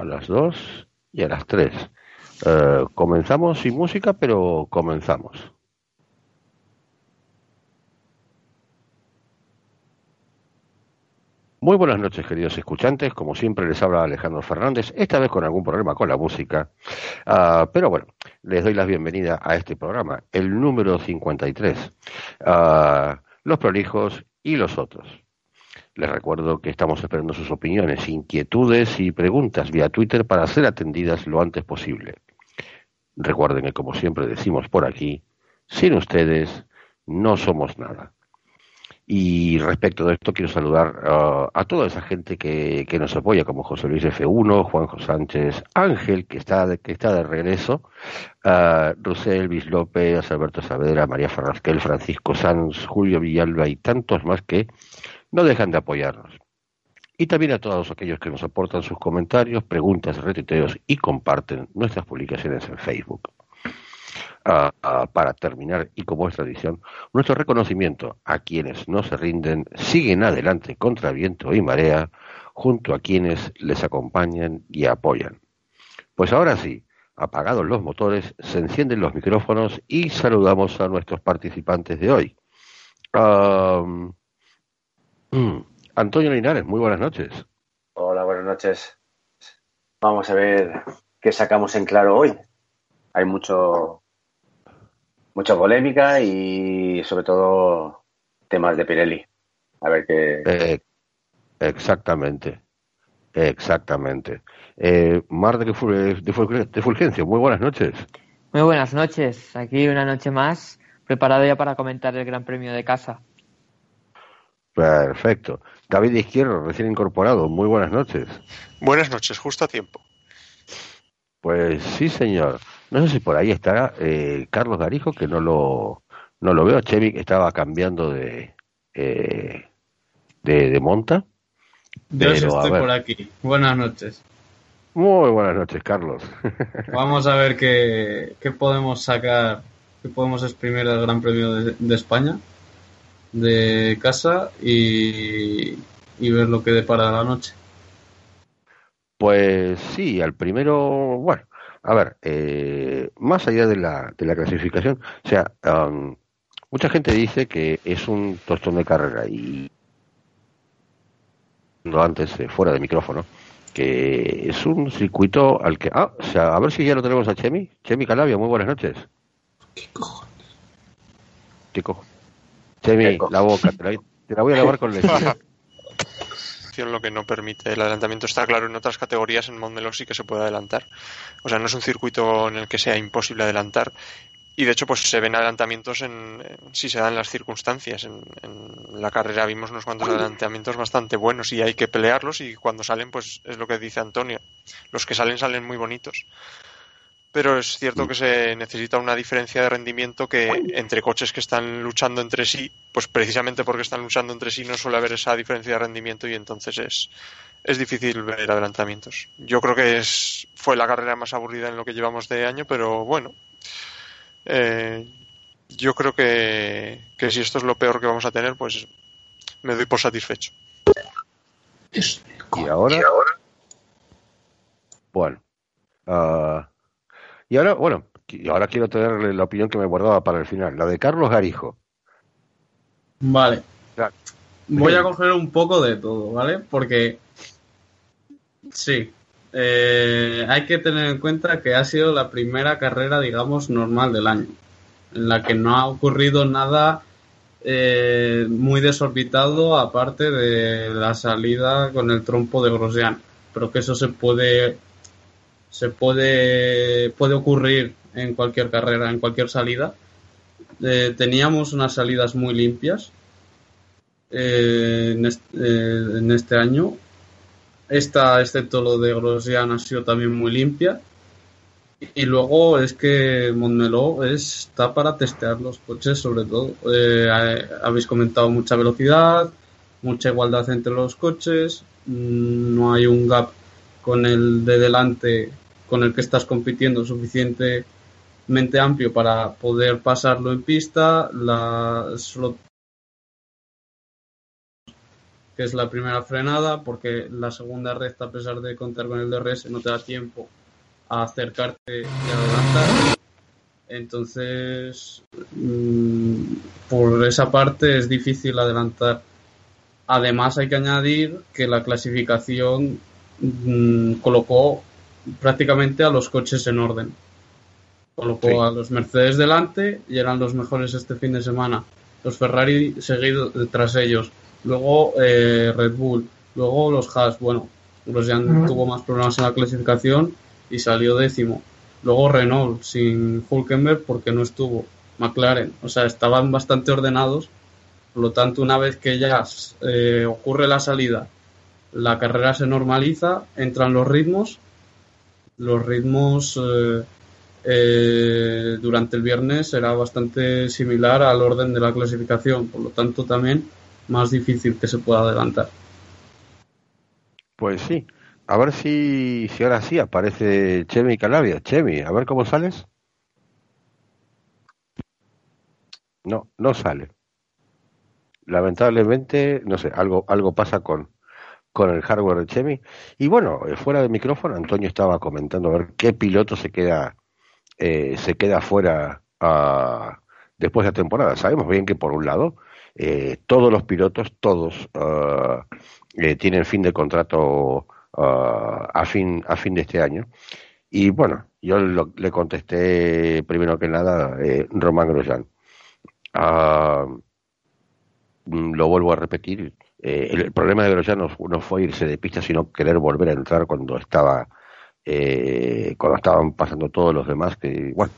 a las 2 y a las 3. Eh, comenzamos sin música, pero comenzamos. Muy buenas noches, queridos escuchantes. Como siempre, les habla Alejandro Fernández, esta vez con algún problema con la música. Ah, pero bueno, les doy la bienvenida a este programa, el número 53. Ah, los prolijos y los otros. Les recuerdo que estamos esperando sus opiniones, inquietudes y preguntas vía Twitter para ser atendidas lo antes posible. Recuerden que, como siempre decimos por aquí, sin ustedes no somos nada. Y respecto de esto, quiero saludar uh, a toda esa gente que, que, nos apoya, como José Luis F1, Juanjo Sánchez, Ángel, que está de, que está de regreso, uh, Rosel, Luis López, Alberto Saavedra, María Farrasquel, Francisco Sanz, Julio Villalba y tantos más que no dejan de apoyarnos. Y también a todos aquellos que nos aportan sus comentarios, preguntas, retuiteos y comparten nuestras publicaciones en Facebook. Uh, uh, para terminar, y como es tradición, nuestro reconocimiento a quienes no se rinden, siguen adelante contra viento y marea, junto a quienes les acompañan y apoyan. Pues ahora sí, apagados los motores, se encienden los micrófonos y saludamos a nuestros participantes de hoy. Uh, Antonio Linares, muy buenas noches. Hola, buenas noches. Vamos a ver qué sacamos en claro hoy. Hay mucho mucha polémica y sobre todo temas de Pirelli. A ver qué. Eh, exactamente. Exactamente. Eh, Mar de, de, de Fulgencio, muy buenas noches. Muy buenas noches. Aquí una noche más, preparado ya para comentar el Gran Premio de casa. Perfecto. David Izquierdo, recién incorporado, muy buenas noches. Buenas noches, justo a tiempo. Pues sí, señor. No sé si por ahí estará eh, Carlos Darijo, que no lo, no lo veo. Chevy estaba cambiando de, eh, de, de, monta. Yo sí estoy por aquí. Buenas noches. Muy buenas noches, Carlos. Vamos a ver qué, qué podemos sacar, qué podemos exprimir del Gran Premio de, de España, de casa y, y ver lo que depara la noche. Pues sí, al primero, bueno, a ver, eh, más allá de la, de la clasificación, o sea, um, mucha gente dice que es un tostón de carrera y antes eh, fuera de micrófono que es un circuito al que ah o sea a ver si ya lo tenemos a Chemi. Chemi Calabia muy buenas noches. Qué cojones qué cojones Chemi la boca te la, te la voy a lavar con lejía lo que no permite el adelantamiento. Está claro, en otras categorías en Montmeló sí que se puede adelantar. O sea, no es un circuito en el que sea imposible adelantar. Y de hecho, pues se ven adelantamientos en, en si se dan las circunstancias. En, en, la carrera vimos unos cuantos adelantamientos bastante buenos y hay que pelearlos. Y cuando salen, pues es lo que dice Antonio. Los que salen salen muy bonitos pero es cierto que se necesita una diferencia de rendimiento que entre coches que están luchando entre sí, pues precisamente porque están luchando entre sí no suele haber esa diferencia de rendimiento y entonces es, es difícil ver adelantamientos. Yo creo que es, fue la carrera más aburrida en lo que llevamos de año, pero bueno, eh, yo creo que, que si esto es lo peor que vamos a tener, pues me doy por satisfecho. ¿Y ahora? Bueno. Uh... Y ahora, bueno, ahora quiero tener la opinión que me guardaba para el final, la de Carlos Garijo. Vale. Claro. Voy a coger un poco de todo, ¿vale? Porque sí, eh, hay que tener en cuenta que ha sido la primera carrera, digamos, normal del año, en la que no ha ocurrido nada eh, muy desorbitado aparte de la salida con el trompo de Grosjean. Pero que eso se puede se puede, puede ocurrir en cualquier carrera, en cualquier salida. Eh, teníamos unas salidas muy limpias eh, en, este, eh, en, este, año. Esta, excepto lo de Grosjean, ha sido también muy limpia. Y luego es que Montmeló está para testear los coches, sobre todo. habéis comentado mucha velocidad, mucha igualdad entre los coches, mm, no hay un gap con el de delante con el que estás compitiendo suficientemente amplio para poder pasarlo en pista, la, solo que es la primera frenada, porque la segunda recta, a pesar de contar con el DRS, no te da tiempo a acercarte y adelantar. Entonces, mm, por esa parte es difícil adelantar. Además, hay que añadir que la clasificación mm, colocó prácticamente a los coches en orden. Colocó a los Mercedes delante y eran los mejores este fin de semana. Los Ferrari seguidos tras ellos. Luego eh, Red Bull. Luego los Haas. Bueno, los ya tuvo más problemas en la clasificación y salió décimo. Luego Renault sin Hulkenberg porque no estuvo. McLaren. O sea, estaban bastante ordenados. Por lo tanto, una vez que ya eh, ocurre la salida, la carrera se normaliza, entran los ritmos los ritmos eh, eh, durante el viernes era bastante similar al orden de la clasificación, por lo tanto también más difícil que se pueda adelantar. Pues sí, a ver si, si ahora sí aparece Chemi Calabia. Chemi, a ver cómo sales. No, no sale. Lamentablemente, no sé, algo, algo pasa con, con el hardware de Chemi. Y bueno, eh, fuera de micrófono, Antonio estaba comentando a ver qué piloto se queda, eh, se queda fuera ah, después de la temporada. Sabemos bien que por un lado, eh, todos los pilotos, todos ah, tienen fin de contrato ah, a, fin, a fin de este año. Y bueno, yo le contesté primero que nada Román Grosjean. lo vuelvo a repetir, eh, el, problema de Grosjean no, fue irse de pista, sino querer volver a entrar cuando estaba eh, cuando estaban pasando todos los demás, que bueno,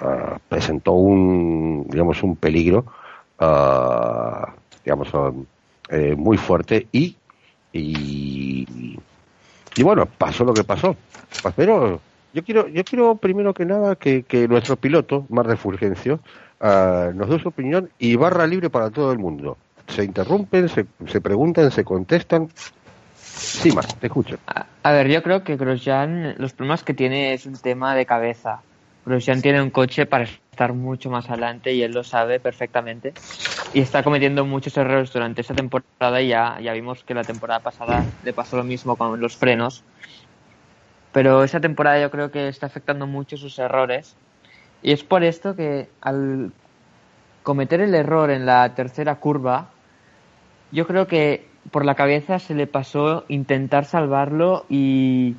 ah, presentó un digamos un peligro ah, digamos ah, eh, muy fuerte y, y y bueno pasó lo que pasó, pero yo quiero yo quiero primero que nada que, que nuestro piloto Mar de Fulgencio nos dé su opinión y barra libre para todo el mundo se interrumpen, se, se preguntan, se contestan. Sí, más, te escucho. A, ver, yo creo que Grosjean, los problemas que tiene es un tema de cabeza. Grosjean tiene un coche para estar mucho más adelante y él lo sabe perfectamente. Y está cometiendo muchos errores durante esta temporada y ya, ya vimos que la temporada pasada le pasó lo mismo con los frenos. Pero esa temporada yo creo que está afectando mucho sus errores. Y es por esto que al cometer el error en la tercera curva, yo creo que por la cabeza se le pasó intentar salvarlo y,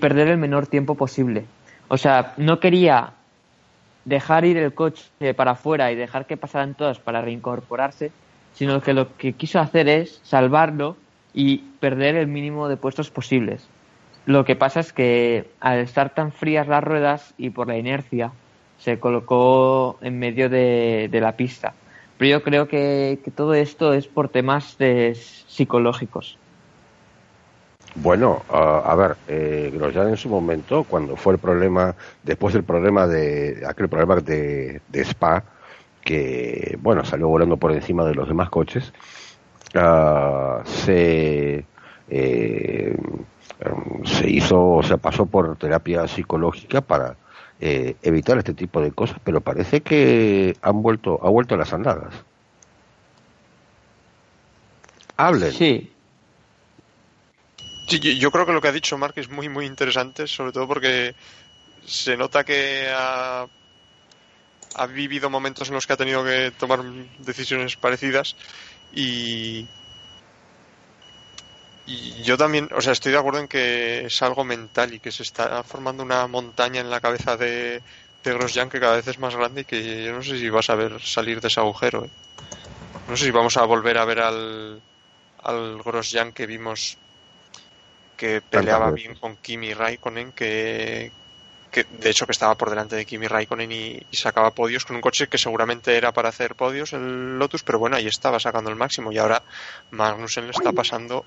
perder el menor tiempo posible. O sea, no quería dejar ir el coche para afuera y dejar que pasaran todas para reincorporarse, sino que lo que quiso hacer es salvarlo y perder el mínimo de puestos posibles. Lo que pasa es que al estar tan frías las ruedas y por la inercia, se colocó en medio de, la pista. Pero yo creo que, todo esto es por temas de psicológicos. Bueno, a ver, eh, Grosjean en su momento, cuando fue el problema, después del problema de, aquel problema de, Spa, que, bueno, salió volando por encima de los demás coches, ah, se, eh, se hizo, o sea, pasó por terapia psicológica para eh, evitar este tipo de cosas, pero parece que han vuelto, ha vuelto a las andadas. Hablen. Sí. yo creo que lo que ha dicho Mark es muy, muy interesante, sobre todo porque se nota que ha, ha vivido momentos en los que ha tenido que tomar decisiones parecidas y, y yo también, o sea, estoy de acuerdo en que es algo mental y que se está formando una montaña en la cabeza de, de Grosjean que cada vez es más grande y que yo no sé si vas a ver salir de ese agujero. ¿eh? No sé si vamos a volver a ver al, al Grosjean que vimos que peleaba bien con Kimi Raikkonen, que, que de hecho que estaba por delante de Kimi Raikkonen y, y, sacaba podios con un coche que seguramente era para hacer podios el Lotus, pero bueno, ahí estaba sacando el máximo y ahora Magnussen le está pasando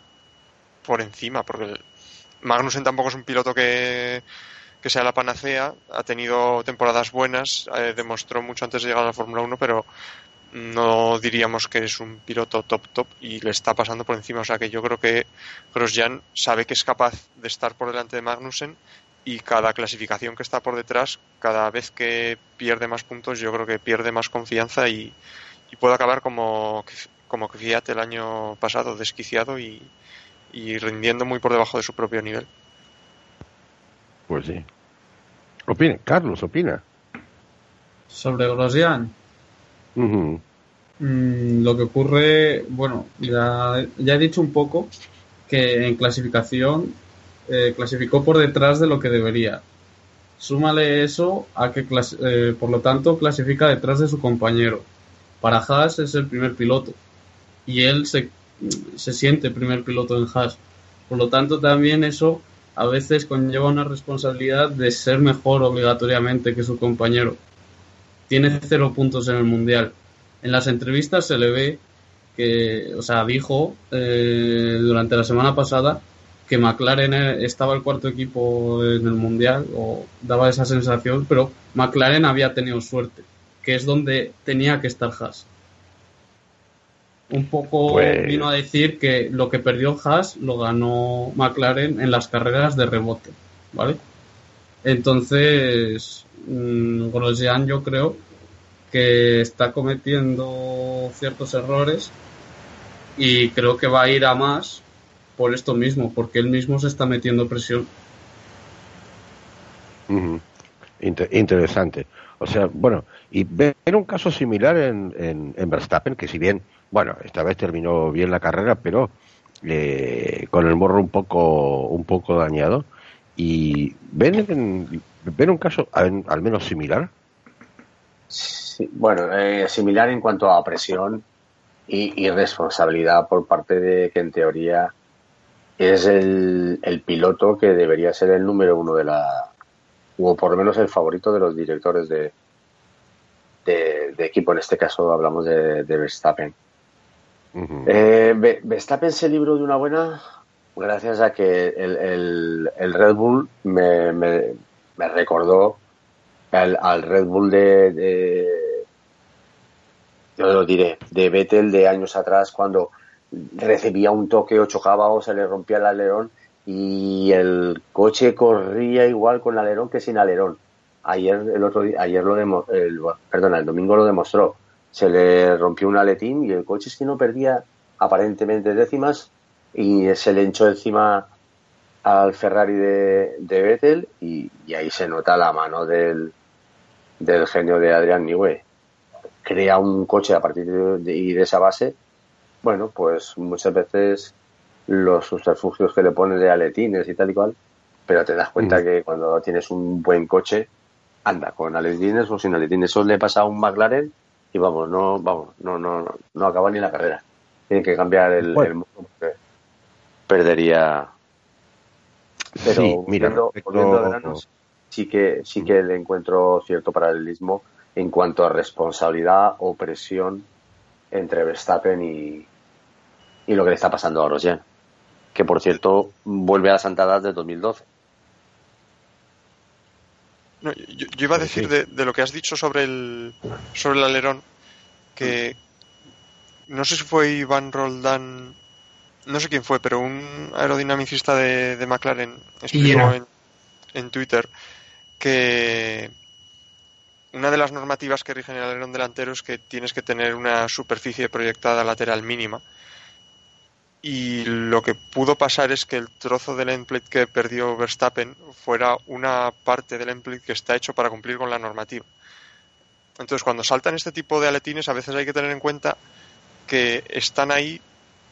por encima, porque Magnussen tampoco es un piloto que, sea la panacea, ha tenido temporadas buenas, eh, demostró mucho antes de llegar a la Fórmula 1, pero no diríamos que es un piloto top top y le está pasando por encima. O sea que yo creo que Grosjean sabe que es capaz de estar por delante de Magnussen y cada clasificación que está por detrás, cada vez que pierde más puntos, yo creo que pierde más confianza y, y puede acabar como como Fiat el año pasado, desquiciado y, y rindiendo muy por debajo de su propio nivel. Pues sí. Opina, Carlos, opina. Sobre Grosjean. Mm, lo que ocurre, bueno, ya, ya, he dicho un poco que en clasificación eh, clasificó por detrás de lo que debería. Súmale eso a que, eh, por lo tanto, clasifica detrás de su compañero. Para Haas es el primer piloto y él se, se siente primer piloto en Haas. Por lo tanto, también eso a veces conlleva una responsabilidad de ser mejor obligatoriamente que su compañero. Tiene cero puntos en el mundial. En las entrevistas se le ve que, o sea, dijo eh, durante la semana pasada que McLaren estaba el cuarto equipo en el mundial o daba esa sensación, pero McLaren había tenido suerte, que es donde tenía que estar Haas. Un poco pues vino a decir que lo que perdió Haas lo ganó McLaren en las carreras de rebote, ¿vale? Entonces, mmm, Grosjean yo creo que está cometiendo ciertos errores y creo que va a ir a más por esto mismo, porque él mismo se está metiendo presión. interesante. O sea, bueno, y ver un caso similar en, en, Verstappen, que si bien, bueno, esta vez terminó bien la carrera, pero eh, con el morro un poco, un poco dañado. ¿Y ven, ven un caso al, menos similar? Bueno, eh, similar en cuanto a presión y, y, responsabilidad por parte de que en teoría es el, el, piloto que debería ser el número uno de la, o por lo menos el favorito de los directores de, de, equipo. En este caso hablamos de, Verstappen. Eh, Verstappen se libró de una buena gracias a que el, el, Red Bull me, me, recordó al, al, Red Bull de, de, yo lo diré, de Vettel de años atrás cuando recibía un toque o chocaba o se le rompía el alerón y el coche corría igual con alerón que sin alerón. Ayer el otro día, ayer lo demo, el, perdona, el domingo lo demostró. Se le rompió un aletín y el coche es que no perdía aparentemente décimas y se le hinchó encima al Ferrari de, de Vettel y, ahí se nota la mano del, del genio de Adrián Newey. Crea un coche a partir de, de esa base bueno, pues muchas veces los subterfugios que le pones de aletines y tal y cual, pero te das cuenta mm. que cuando tienes un buen coche, anda con aletines o sin aletines. Eso le pasa a un McLaren y vamos, no, vamos, no, no, no acaba ni la carrera. Tiene que cambiar el, modo porque perdería. Pero sí, mira, sí que, sí que le encuentro cierto paralelismo en cuanto a responsabilidad o presión entre Verstappen y, y lo que le está pasando a Rosjan, que por cierto vuelve a las andadas de 2012. Yo, iba a decir de, lo que has dicho sobre el, sobre el alerón, que no sé si fue Iván Roldán, no sé quién fue, pero un aerodinamicista de, de McLaren explicó en, en Twitter que una de las normativas que rigen el alerón delantero es que tienes que tener una superficie proyectada lateral mínima. Y lo que pudo pasar es que el trozo del endplate que perdió Verstappen fuera una parte del endplate que está hecho para cumplir con la normativa. Entonces, cuando saltan este tipo de aletines, a veces hay que tener en cuenta que están ahí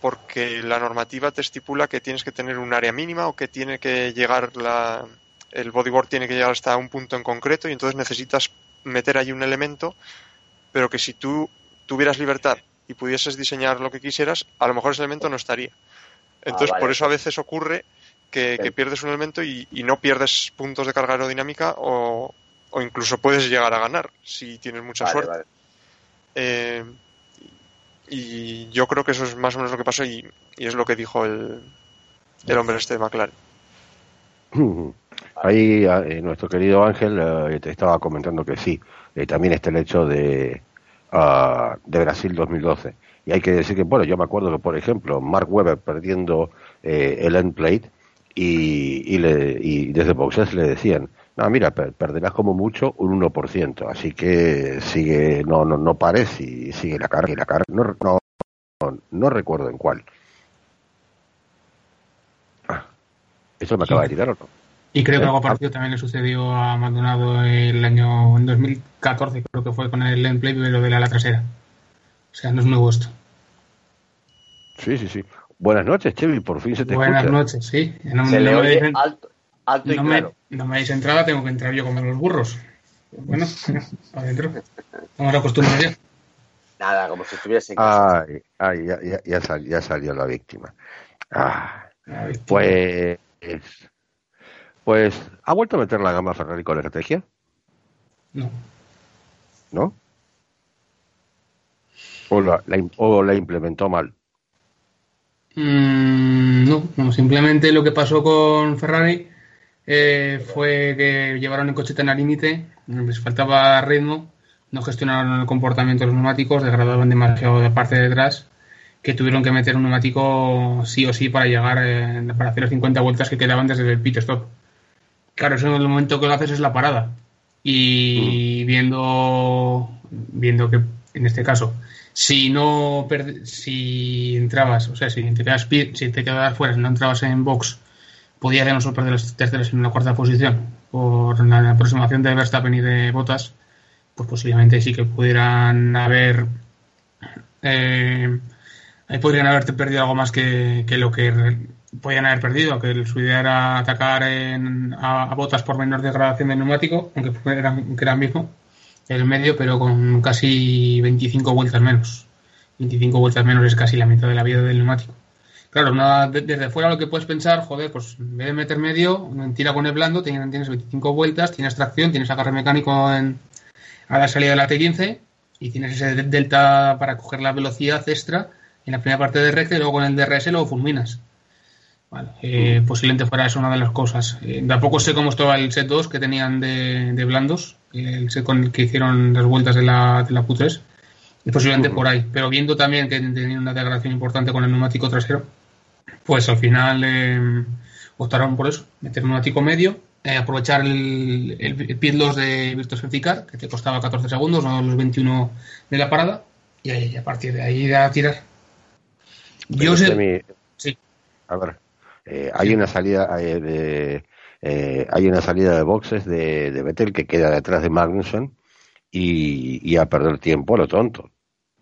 porque la normativa te estipula que tienes que tener un área mínima o que tiene que llegar la, el bodyboard tiene que llegar hasta un punto en concreto y entonces necesitas meter ahí un elemento, pero que si tú tuvieras libertad y pudieses diseñar lo que quisieras, a lo mejor ese elemento no estaría. Entonces, ah, por eso a veces ocurre que, pierdes un elemento y, no pierdes puntos de carga aerodinámica o, incluso puedes llegar a ganar si tienes mucha suerte. Eh, y yo creo que eso es más o menos lo que pasó y, es lo que dijo el, el hombre este de McLaren. Ahí eh, nuestro querido Ángel eh, te estaba comentando que sí, eh, también está el hecho de, uh, de Brasil 2012. Y hay que decir que, bueno, yo me acuerdo que, por ejemplo, Mark Webber perdiendo el end plate y, y, le, y desde boxes le decían, no, mira, perderás como mucho un 1%, así que sigue, no, no, no pares y sigue la carga y la carga no, no, no recuerdo en cuál. Ah, ¿Eso me acaba de quitar o no? Y creo que algo parecido también le sucedió a Maldonado el año en 2014, creo que fue con el gameplay, pero de la ala trasera. O sea, no es nuevo esto. Sí, sí, sí. Buenas noches, Chevy, por fin se te Buenas noches, sí. No, se le oye alto, alto y no claro. Me, no me dais entrada, tengo que entrar yo con los burros. Bueno, adentro. Vamos a acostumbrar ya. Nada, como si estuviese en casa. Ay, ay ya, ya, ya, sal- ya salió la víctima. Ah, pues, pues, ¿ha vuelto a meter la gama Ferrari con la estrategia? No. ¿No? ¿O la, o la implementó mal? Mm, no, no, simplemente lo que pasó con Ferrari eh, fue que llevaron el coche tan al límite, les faltaba ritmo, no gestionaron el comportamiento de los neumáticos, degradaban demasiado la parte de detrás, que tuvieron que meter un neumático sí o sí para llegar, eh, para hacer las 50 vueltas que quedaban desde el pit stop. Claro, eso en el momento que lo haces es la parada. Y viendo, viendo que en este caso si no si entrabas, o sea, si te quedas si te quedabas fuera, si no entrabas en box, no solo perder las terceras sino la cuarta posición por la aproximación de Verstappen y de Bottas, pues posiblemente sí que pudieran haber eh, podrían haberte perdido algo más que, que lo que podían haber perdido, que su idea era atacar en, a, Bottas por menor degradación del neumático, aunque fuera, aunque era el mismo el medio, pero con casi 25 vueltas menos. 25 vueltas menos es casi la mitad de la vida del neumático. Claro, de- desde fuera lo que puedes pensar, joder, pues en vez de meter medio, tira con el blando, tienes, tienes 25 vueltas, tienes tracción, tienes agarre mecánico en, a la salida de la T15 y tienes ese de- delta para coger la velocidad extra en la primera parte de recta y luego con el DRS lo fulminas. Vale, eh, posiblemente fuera eso una de las cosas. Eh, tampoco sé cómo estaba el set 2 que tenían de, de blandos, el set con el que hicieron las vueltas de la, de la Q3. Y posiblemente por ahí. Pero viendo también que tenían una degradación importante con el neumático trasero, pues al final eh, optaron por eso, meter un neumático medio, eh, aprovechar el, el, pit loss de Safety Car, que te costaba 14 segundos, no los 21 de la parada, y, ahí, a partir de ahí a tirar. Yo sé, sí. A ver, eh, hay una salida eh, de, eh, hay una salida de boxes de, de Vettel que queda detrás de Magnussen y, y a perder tiempo a lo tonto.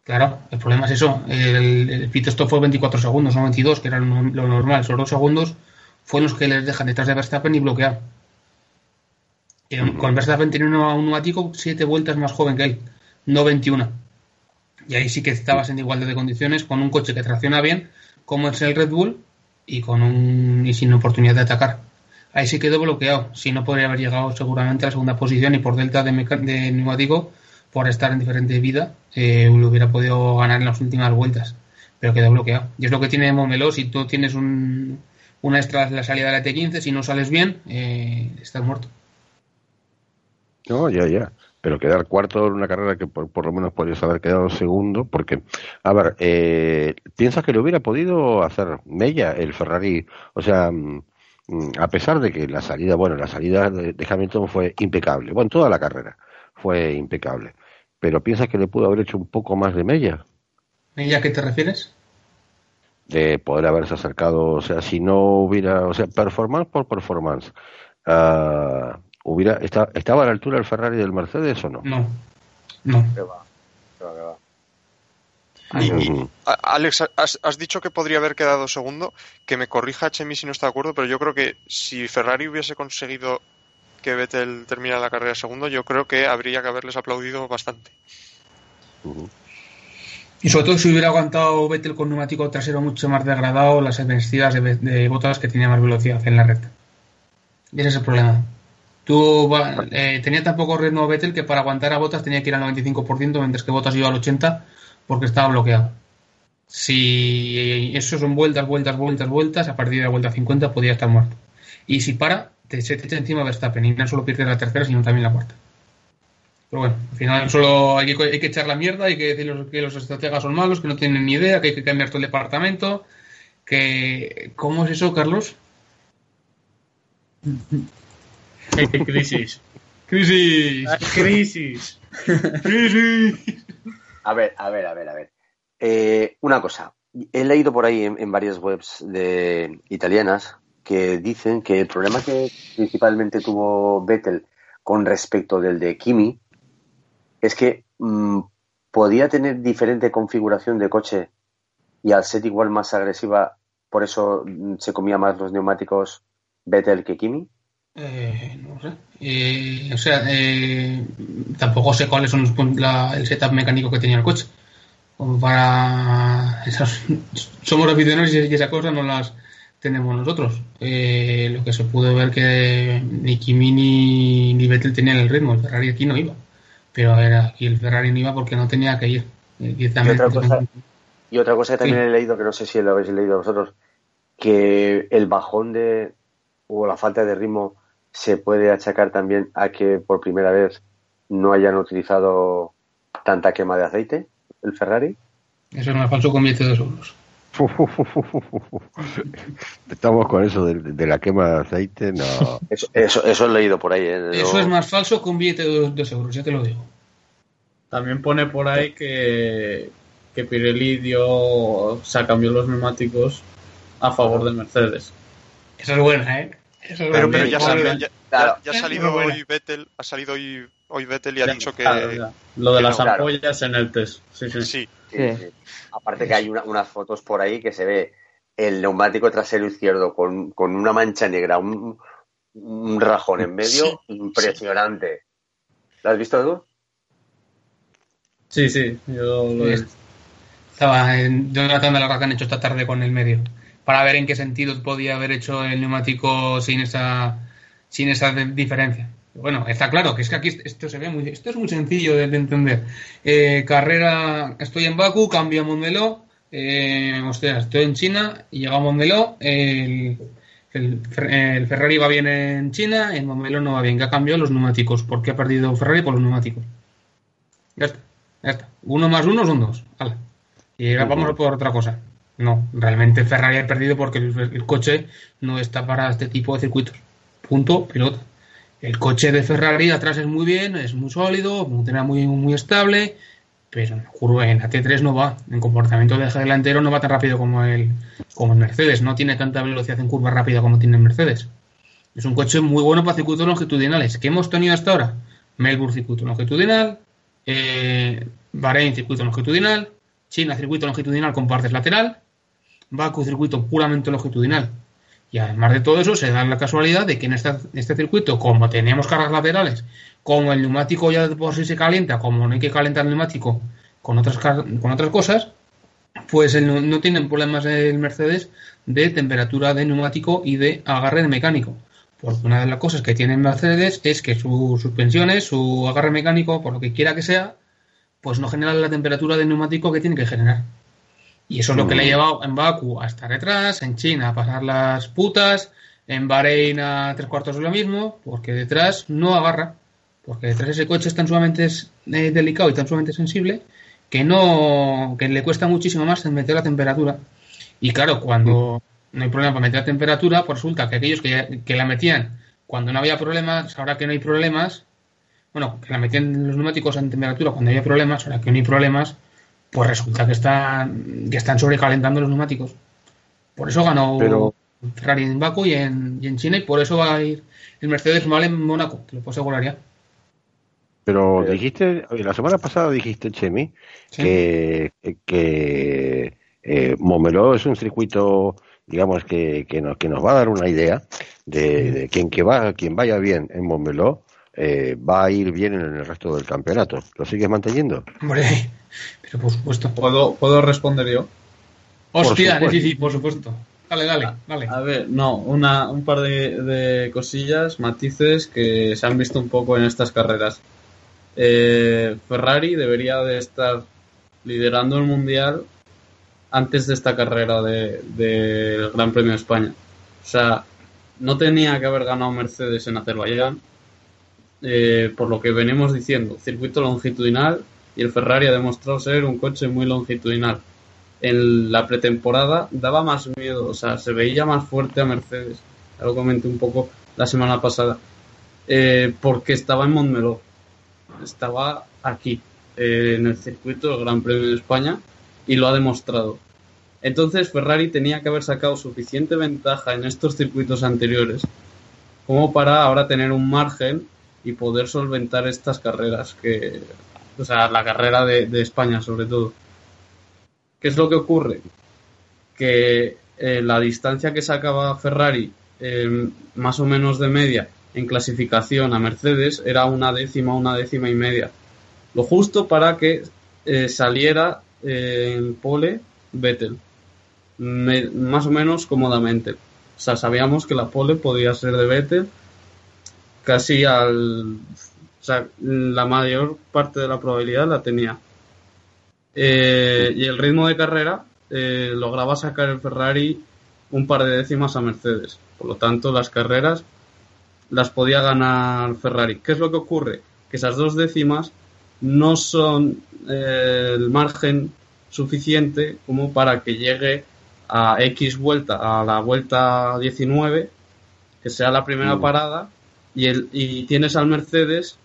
Claro, el problema es eso. El, el pit stop fue 24 segundos, no 22, que era lo, lo normal. Esos dos segundos fueron los que les dejan detrás de Verstappen y bloquear. Y con Verstappen tiene un, neumático 7 vueltas más joven que él, no 21. Y ahí sí que estabas en igualdad de condiciones con un coche que tracciona bien, como es el Red Bull, y con un y sin oportunidad de atacar. Ahí sí quedó bloqueado. Si no podría haber llegado seguramente a la segunda posición y por delta de, de neumático por estar en diferente vida, eh, lo hubiera podido ganar en las últimas vueltas, pero quedó bloqueado. Y es lo que tiene Momelo, si tú tienes un, una extra la salida de la T15, si no sales bien, eh, estás muerto. No, ya, ya. Pero quedar cuarto en una carrera que por, por lo menos podrías haber quedado segundo, porque, a ver, eh, ¿piensas que lo hubiera podido hacer Mella, el Ferrari? O sea, mm, mm, a pesar de que la salida, bueno, la salida de, de Hamilton fue impecable, bueno, toda la carrera fue impecable, pero ¿piensas que le pudo haber hecho un poco más de Mella? ¿Y a qué te refieres? de poder haberse acercado, o sea, si no hubiera, o sea, performance por performance, ah, hubiera está- estaba a la altura del Ferrari del Mercedes o no? No, no. Que va, que va. Y- a- Alex, has, has dicho que podría haber quedado segundo. Que me corrija Chemi si no está de acuerdo, pero yo creo que si Ferrari hubiese conseguido que Vettel terminara la carrera segundo, yo creo que habría que haberles aplaudido bastante. Y sobre todo si hubiera aguantado Vettel con neumático trasero mucho más degradado, las embestidas de, de botas que tenía más velocidad en la recta. Y ese es el problema. Tú eh, tenía tan poco ritmo Vettel que para aguantar a botas tenía que ir al 95%, mientras que botas iba al 80% porque estaba bloqueado. Si eso son vueltas, vueltas, vueltas, vueltas, a partir de la vuelta 50 podía estar muerto. Y si para, te, se te echa encima Verstappen y no solo pierde la tercera, sino también la cuarta. Pero bueno, al final solo hay que, hay que echar la mierda, hay que decir que los estrategas son malos, que no tienen ni idea, que hay que cambiar todo el departamento. Que... ¿Cómo es eso, Carlos? crisis. ¡Crisis! crisis. ¡Crisis! A ver, a ver, a ver, a ver. Eh, una cosa. he leído por ahí en, varias webs de italianas que dicen que el problema que principalmente tuvo Vettel con respecto del de Kimi es que mm, podía tener diferente configuración de coche y al ser igual más agresiva, por eso mm, se comía más los neumáticos Vettel que Kimi. Eh, no sé. Eh, o sea, eh, tampoco sé cuáles son el setup mecánico que tenía el coche. Como para. somos aficionados y esa cosa no las tenemos nosotros. lo que se pudo ver que ni Kimi ni, Vettel tenían el ritmo. El Ferrari aquí no iba. Pero a ver, aquí el Ferrari no iba porque no tenía que ir. Y otra, cosa, y otra cosa que también he leído, que no sé si lo habéis leído vosotros, que el bajón de. o la falta de ritmo se puede achacar también a que por primera vez no hayan utilizado tanta quema de aceite el Ferrari. Eso es más falso con billete de euros. Estamos con eso de, la quema de aceite, no. Eso, eso, he leído por ahí. ¿eh? Eso es más falso con billete de 2 euros, ya te lo digo. También pone por ahí que, que Pirelli dio, o sea, cambió los neumáticos a favor de Mercedes. Esa es buena, ¿eh? Pero, pero ya, ha salido hoy Vettel, ha salido hoy, hoy Vettel y ha dicho que... Lo de las ampollas en el test. Sí, sí. Aparte que hay unas fotos por ahí que se ve el neumático trasero izquierdo con, con una mancha negra, un, un rajón en medio impresionante. ¿Lo has visto tú? Sí, sí, yo lo he visto. Estaba en Jonathan de lo que han hecho esta tarde con el medio para ver en qué sentido podía haber hecho el neumático sin esa, sin esa diferencia. Bueno, está claro que es que aquí esto se ve muy, esto es muy sencillo de, entender. Eh, carrera, estoy en Baku, cambio a Montmeló, eh, estoy en China y llego a Montmeló, el, el, Ferrari va bien en China, en Montmeló no va bien, que ha cambiado los neumáticos. ¿Por qué ha perdido Ferrari por los neumáticos? Ya está, ya está. Uno más uno son dos. Y ahora vamos a por otra cosa. No, realmente Ferrari ha perdido porque el, coche no está para este tipo de circuitos. Punto, piloto. El coche de Ferrari atrás es muy bien, es muy sólido, muy, muy estable, pero en curva en AT3 no va. En comportamiento de delantero no va tan rápido como el, como el Mercedes. No tiene tanta velocidad en curva rápida como tiene el Mercedes. Es un coche muy bueno para circuitos longitudinales. ¿Qué hemos tenido hasta ahora? Melbourne circuito longitudinal, eh, Bahrein circuito longitudinal, China circuito longitudinal con partes lateral, Baku circuito puramente longitudinal. Y además de todo eso, se da la casualidad de que en este circuito, como tenemos cargas laterales, como el neumático ya por sí se calienta, como no hay que calentar el neumático con otras, con otras cosas, pues no, tienen problemas el Mercedes de temperatura de neumático y de agarre de mecánico. Porque una de las cosas que tiene Mercedes es que sus suspensiones, su agarre mecánico, por lo que quiera que sea, pues no generan la temperatura del neumático que tiene que generar. Y eso es lo que le ha llevado en Baku a estar detrás, en China a pasar las putas, en Bahrein a tres cuartos de lo mismo, porque detrás no agarra, porque detrás ese coche es tan sumamente eh, delicado y tan sumamente sensible que no que le cuesta muchísimo más meter la temperatura. Y claro, cuando no hay problema para meter la temperatura, pues resulta que aquellos que, que la metían cuando no había problemas, ahora que no hay problemas, bueno, que la metían los neumáticos en temperatura cuando había problemas, ahora que no hay problemas, pues resulta que están, que están sobrecalentando los neumáticos. Por eso ganó Ferrari en Baku y en, y en, China y por eso va a ir el Mercedes mal en Mónaco, te lo puedo asegurar ya. Pero dijiste, la semana pasada dijiste, Chemi, que, que eh, Momeló es un circuito, digamos, que, que, nos, que nos va a dar una idea de, de quien, que va, quien vaya bien en Momeló eh, va a ir bien en el resto del campeonato. ¿Lo sigues manteniendo? Hombre, pero por supuesto. ¿Puedo, ¿puedo responder yo? Hostia, sí, sí, por supuesto. Dale, dale, dale. A ver, no, una, un par de, cosillas, matices que se han visto un poco en estas carreras. Eh, Ferrari debería de estar liderando el mundial antes de esta carrera del de, Gran Premio de España. O sea, no tenía que haber ganado Mercedes en Azerbaiyán, eh, por lo que venimos diciendo, circuito longitudinal y el Ferrari ha demostrado ser un coche muy longitudinal. En la pretemporada daba más miedo, o sea, se veía más fuerte a Mercedes. Ya lo comenté un poco la semana pasada. Eh, porque estaba en Montmeló. Estaba aquí, eh, en el circuito del Gran Premio de España, y lo ha demostrado. Entonces Ferrari tenía que haber sacado suficiente ventaja en estos circuitos anteriores como para ahora tener un margen y poder solventar estas carreras que, o sea, la carrera de, España sobre todo. ¿Qué es lo que ocurre? Que eh, la distancia que sacaba Ferrari eh, más o menos de media en clasificación a Mercedes era una décima, una décima y media. Lo justo para que eh, saliera en pole Vettel, más o menos cómodamente. O sea, sabíamos que la pole podía ser de Vettel casi al... O sea, la mayor parte de la probabilidad la tenía. Eh, y el ritmo de carrera eh, lograba sacar el Ferrari un par de décimas a Mercedes. Por lo tanto, las carreras las podía ganar Ferrari. ¿Qué es lo que ocurre? Que esas dos décimas no son eh, el margen suficiente como para que llegue a X vuelta, a la vuelta 19, que sea la primera mm. parada, y, el, y tienes al Mercedes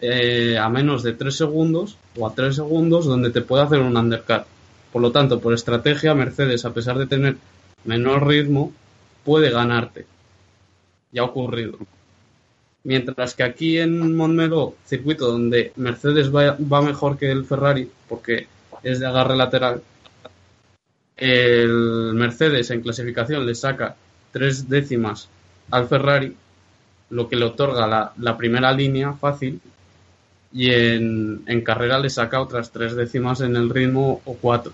eh, a menos de 3 segundos o a 3 segundos donde te puede hacer un undercut. Por lo tanto, por estrategia, Mercedes, a pesar de tener menor ritmo, puede ganarte. Ya ha ocurrido. Mientras que aquí en Montmeló, circuito donde Mercedes va, mejor que el Ferrari, porque es de agarre lateral, el Mercedes en clasificación le saca tres décimas al Ferrari, lo que le otorga la primera línea fácil, y en, en, carrera le saca otras tres décimas en el ritmo o cuatro.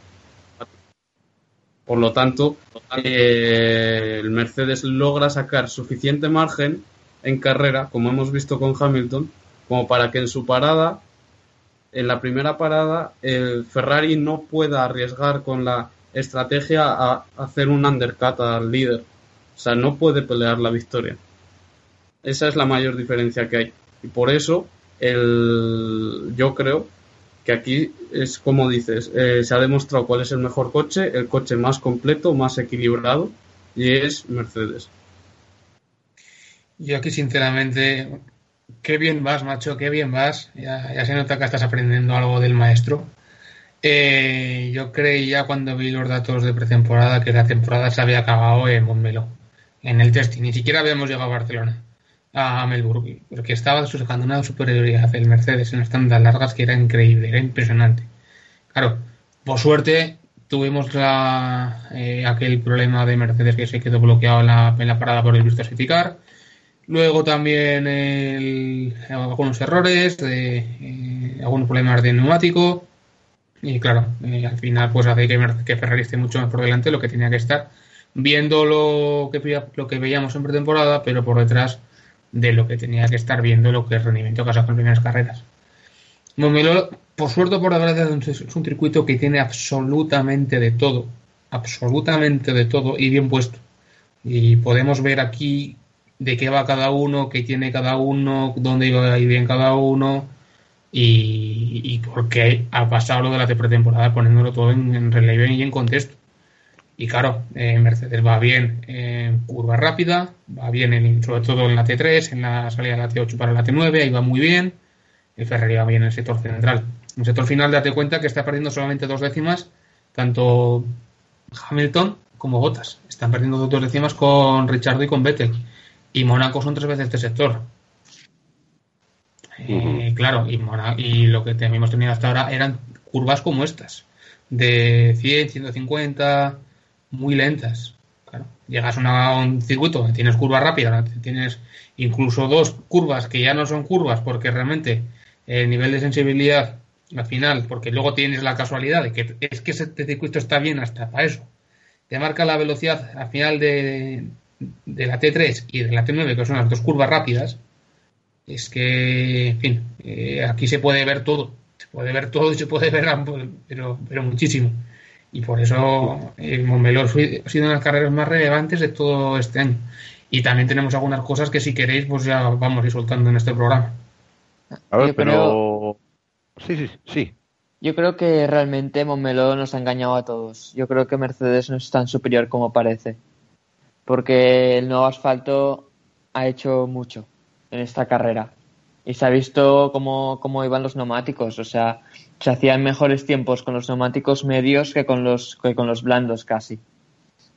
Por lo tanto, eh, el Mercedes logra sacar suficiente margen en carrera, como hemos visto con Hamilton, como para que en su parada, en la primera parada, el Ferrari no pueda arriesgar con la estrategia a hacer un undercut al líder. O sea, no puede pelear la victoria. Esa es la mayor diferencia que hay. Y por eso, el, yo creo que aquí es como dices, eh, se ha demostrado cuál es el mejor coche, el coche más completo, más equilibrado, y es Mercedes. Yo aquí, sinceramente, qué bien vas, macho, qué bien vas. Ya, se nota que estás aprendiendo algo del maestro. Eh, yo creía cuando vi los datos de pretemporada que la temporada se había acabado en Montmeló, en el testing. Ni siquiera habíamos llegado a Barcelona, a Melbourne, porque estaba sacando una superioridad el Mercedes en las tandas largas que era increíble, era impresionante. Claro, por suerte tuvimos la, eh, aquel problema de Mercedes que se quedó bloqueado en la, parada por el visto clasificar. Luego también algunos errores, eh, algunos problemas de neumático y claro, eh, al final pues hace que, que, Ferrari esté mucho más por delante de lo que tenía que estar, viendo lo que, lo que veíamos en pretemporada, pero por detrás de lo que tenía que estar viendo lo que es rendimiento que ha sacado en primeras carreras. por suerte por la verdad, es un circuito que tiene absolutamente de todo, absolutamente de todo y bien puesto. Y podemos ver aquí de qué va cada uno, qué tiene cada uno, dónde iba a ir bien cada uno, y, porque ha pasado lo de la pretemporada poniéndolo todo en, relieve y en contexto. Y claro, eh, Mercedes va bien en curva rápida, va bien en, sobre todo en la T3, en la salida de la T8 para la T9, ahí va muy bien. El Ferrari va bien en el sector central. En el sector final, date cuenta que está perdiendo solamente dos décimas, tanto Hamilton como Bottas. Están perdiendo dos décimas con Richard y con Vettel. Y Mónaco son tres veces este sector. Eh, claro, y, y, lo que hemos tenido hasta ahora eran curvas como estas, de 100, 150, muy lentas. Claro, llegas a, un circuito donde tienes curvas rápidas, tienes incluso dos curvas que ya no son curvas porque realmente el nivel de sensibilidad al final, porque luego tienes la casualidad de que es que ese circuito está bien hasta para eso. Te marca la velocidad al final de, de la T3 y de la T9, que son las dos curvas rápidas, es que, en fin, eh, aquí se puede ver todo, se puede ver todo y se puede ver pero, pero muchísimo. Y por eso el Montmeló ha sido una de las carreras más relevantes de todo este año. Y también tenemos algunas cosas que si queréis, pues ya vamos a ir soltando en este programa. A ver, pero... Sí, sí, sí. Yo creo que realmente Montmeló nos ha engañado a todos. Yo creo que Mercedes no es tan superior como parece. Porque el nuevo asfalto ha hecho mucho en esta carrera. Y se ha visto cómo, cómo iban los neumáticos. O sea, se hacían mejores tiempos con los neumáticos medios que con los, que con los blandos casi.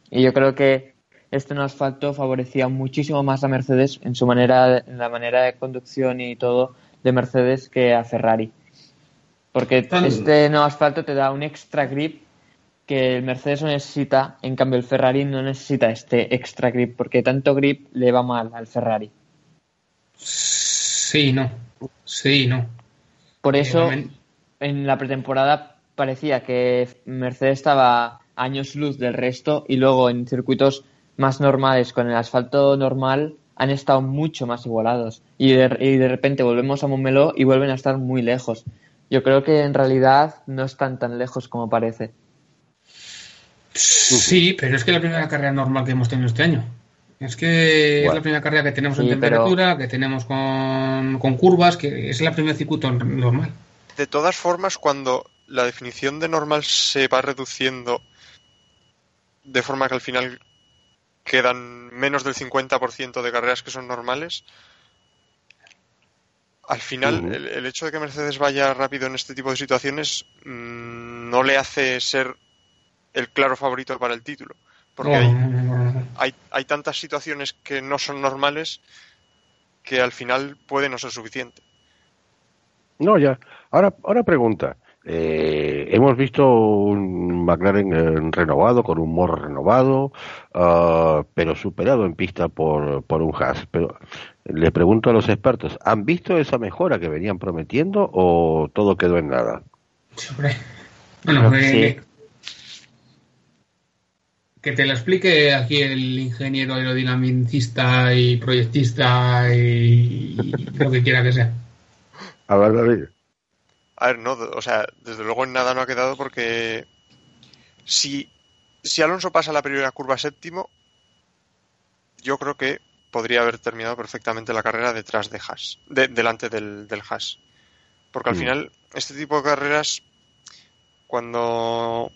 Y yo creo que este no asfalto favorecía muchísimo más a Mercedes en su manera, en la manera de conducción y todo de Mercedes que a Ferrari. Porque este no asfalto te da un extra grip que el Mercedes no necesita, en cambio el Ferrari no necesita este extra grip, porque tanto grip le va mal al Ferrari. Sí, no. Sí, no. Por eso, en la pretemporada parecía que Mercedes estaba años luz del resto y luego en circuitos más normales con el asfalto normal han estado mucho más igualados y de, y de repente volvemos a Montmeló y vuelven a estar muy lejos. Yo creo que en realidad no están tan lejos como parece. Sí, pero es que la primera carrera normal que hemos tenido este año. Es que es la primera carrera que tenemos en temperatura, que tenemos con, con, curvas, que es la primera circuito normal. De todas formas, cuando la definición de normal se va reduciendo de forma que al final quedan menos del 50% de carreras que son normales. Al final, el, hecho de que Mercedes vaya rápido en este tipo de situaciones mm, no le hace ser el claro favorito para el título. Porque hay, hay, tantas situaciones que no son normales que al final puede no ser suficiente. No, ya. Ahora, ahora pregunta. Eh, hemos visto un McLaren eh, renovado, con un morro renovado, uh, pero superado en pista por, por un Haas. Pero le pregunto a los expertos, ¿han visto esa mejora que venían prometiendo o todo quedó en nada? Bueno, eh, que te lo explique aquí el ingeniero aerodinamicista y proyectista y lo que quiera que sea. A ver, David. A ver, no, o sea, desde luego en nada no ha quedado porque si, si Alonso pasa la primera curva séptimo, yo creo que podría haber terminado perfectamente la carrera detrás de Haas, de, delante del, del Haas. Porque al mm. final, este tipo de carreras, cuando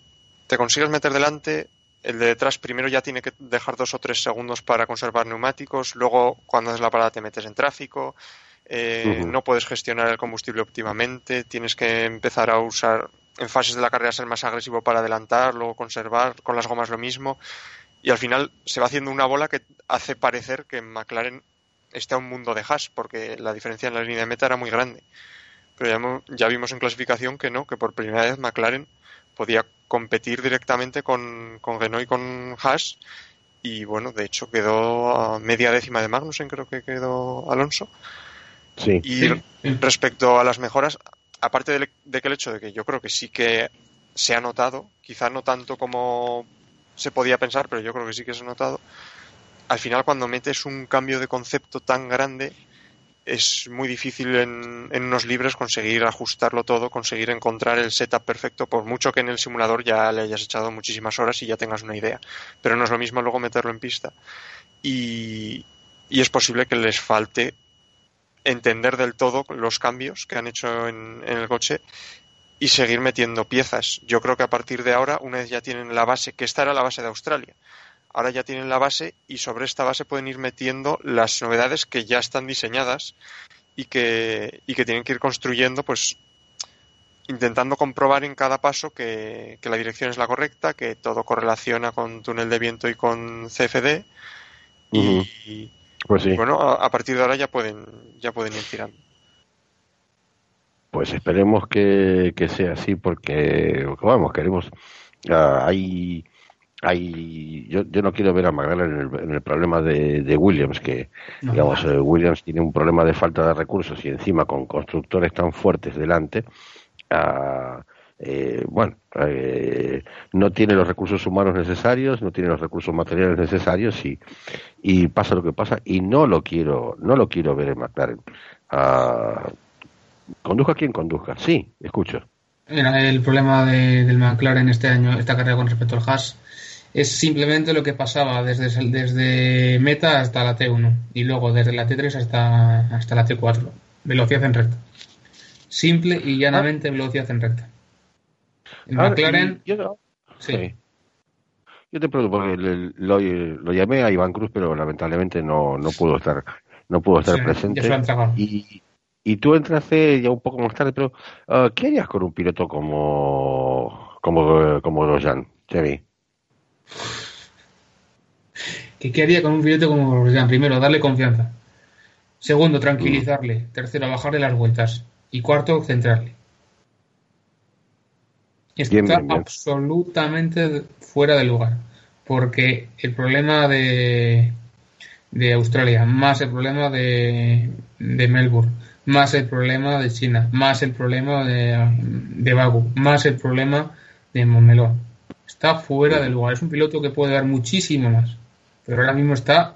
te consigues meter delante, el de detrás primero ya tiene que dejar dos o tres segundos para conservar neumáticos, luego cuando haces la parada te metes en tráfico, eh, no puedes gestionar el combustible óptimamente, tienes que empezar a usar en fases de la carrera ser más agresivo para adelantar, luego conservar, con las gomas lo mismo, y al final se va haciendo una bola que hace parecer que McLaren está un mundo de hash, porque la diferencia en la línea de meta era muy grande. Pero ya, vimos en clasificación que no, que por primera vez McLaren podía competir directamente con, con Renault y con Haas y bueno, de hecho quedó a media décima de Magnussen, creo que quedó Alonso. Y respecto a las mejoras, aparte de, que el hecho de que yo creo que sí que se ha notado, quizá no tanto como se podía pensar, pero yo creo que sí que se ha notado, al final cuando metes un cambio de concepto tan grande, es muy difícil en, en, unos libres conseguir ajustarlo todo, conseguir encontrar el setup perfecto, por mucho que en el simulador ya le hayas echado muchísimas horas y ya tengas una idea. Pero no es lo mismo luego meterlo en pista. Y, y es posible que les falte entender del todo los cambios que han hecho en, el coche y seguir metiendo piezas. Yo creo que a partir de ahora, una vez ya tienen la base, que esta era la base de Australia, ahora ya tienen la base y sobre esta base pueden ir metiendo las novedades que ya están diseñadas y que, y que tienen que ir construyendo, pues intentando comprobar en cada paso que, la dirección es la correcta, que todo correlaciona con túnel de viento y con CFD. y, pues sí. Bueno, a, partir de ahora ya pueden, ya pueden ir tirando. Pues esperemos que, sea así porque, vamos, queremos... Ah, hay, hay yo, yo no quiero ver a McLaren en el, problema de, Williams, que, digamos, eh, Williams tiene un problema de falta de recursos y encima con constructores tan fuertes delante, uh, eh, bueno, eh, no tiene los recursos humanos necesarios, no tiene los recursos materiales necesarios y, y pasa lo que pasa y no lo quiero, no lo quiero ver en McLaren. Ah, conduzca quien conduzca, sí, escucho. el problema de, del McLaren este año, esta carrera con respecto al Haas, es simplemente lo que pasaba desde, desde meta hasta la T1 y luego desde la T3 hasta, hasta la T4. Velocidad en recta. Simple y llanamente velocidad en recta. McLaren. Yo, sí. Yo te pregunto, porque lo, llamé a Iván Cruz, pero lamentablemente no, no pudo estar, no pudo estar presente. Y, y tú entraste ya un poco más tarde, pero uh, ¿qué harías con un piloto como como como Grosjean, ¿Qué, ¿Qué haría con un piloto como Grosjean? Primero, darle confianza. Segundo, tranquilizarle. Mm. Tercero, bajarle las vueltas. Y cuarto, centrarle. Está absolutamente fuera de lugar. Porque el problema de, de Australia, más el problema de, de Melbourne, más el problema de China, más el problema de, de más el problema de Montmeló. Está fuera de lugar. Es un piloto que puede dar muchísimo más. Pero ahora mismo está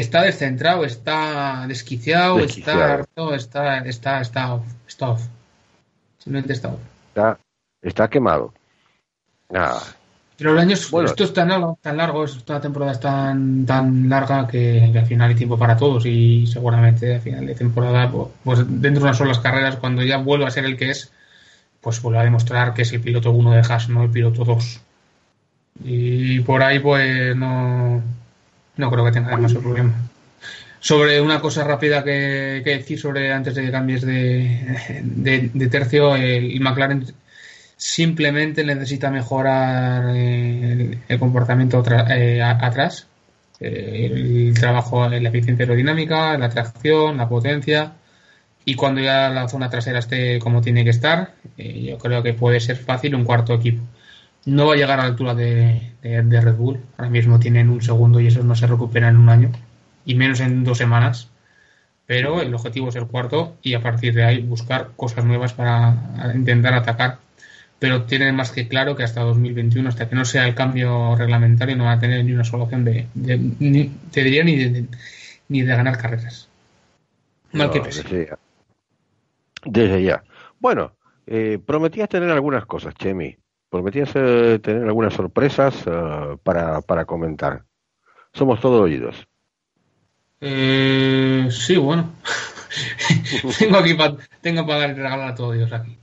está descentrado, está desquiciado, está harto, está, está, está off, está off. Simplemente está off. Está, está quemado. Nada. Pero el año esto es tan largo, tan largo, esta temporada es tan, tan larga que, al final hay tiempo para todos y seguramente al final de temporada, pues, pues dentro de unas solas carreras, cuando ya vuelva a ser el que es, pues vuelve a demostrar que es el piloto 1 de Haas, no el piloto 2. Y por ahí pues no, no creo que tenga demasiado problema. Sobre una cosa rápida que, decir sobre antes de que cambies de, tercio, el, McLaren simplemente necesita mejorar el, comportamiento eh, atrás, eh, el trabajo en la eficiencia aerodinámica, la tracción, la potencia. Y cuando ya la zona trasera esté como tiene que estar, eh, yo creo que puede ser fácil un cuarto equipo. No va a llegar a la altura de, Red Bull. Ahora mismo tienen un segundo y eso no se recupera en un año. Y menos en dos semanas. Pero el objetivo es el cuarto y a partir de ahí buscar cosas nuevas para intentar atacar. Pero tienen más que claro que hasta 2021, hasta que no sea el cambio reglamentario, no va a tener ni una solución de, ni, te diría, ni de, ni de ganar carreras. Mal que pese. Desde ya. Bueno, eh, prometías tener algunas cosas, Chemi prometías eh, tener algunas sorpresas eh, para, para comentar. Somos todos oídos. Eh, sí, bueno. tengo aquí para tengo para regalar a todos Dios aquí.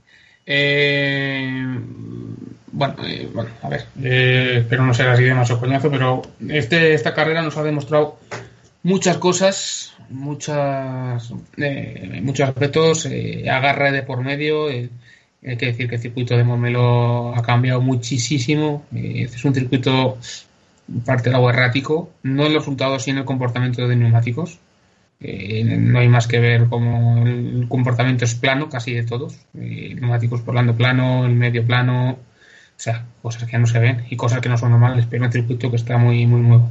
Bueno, bueno, a ver, espero no ser así demasiado coñazo, pero este, esta carrera nos ha demostrado muchas cosas, muchas, muchos aspectos, agarre de por medio, hay que decir que el circuito de Momelo ha cambiado muchísimo. Eh, este es un circuito parte del agua errático, no en los resultados, sino en el comportamiento de neumáticos. Eh, no hay más que ver como el comportamiento es plano, casi de todos. Eh, neumáticos volando plano, el medio plano, o sea, cosas que ya no se ven y cosas que no son normales, pero un circuito que está muy, muy nuevo.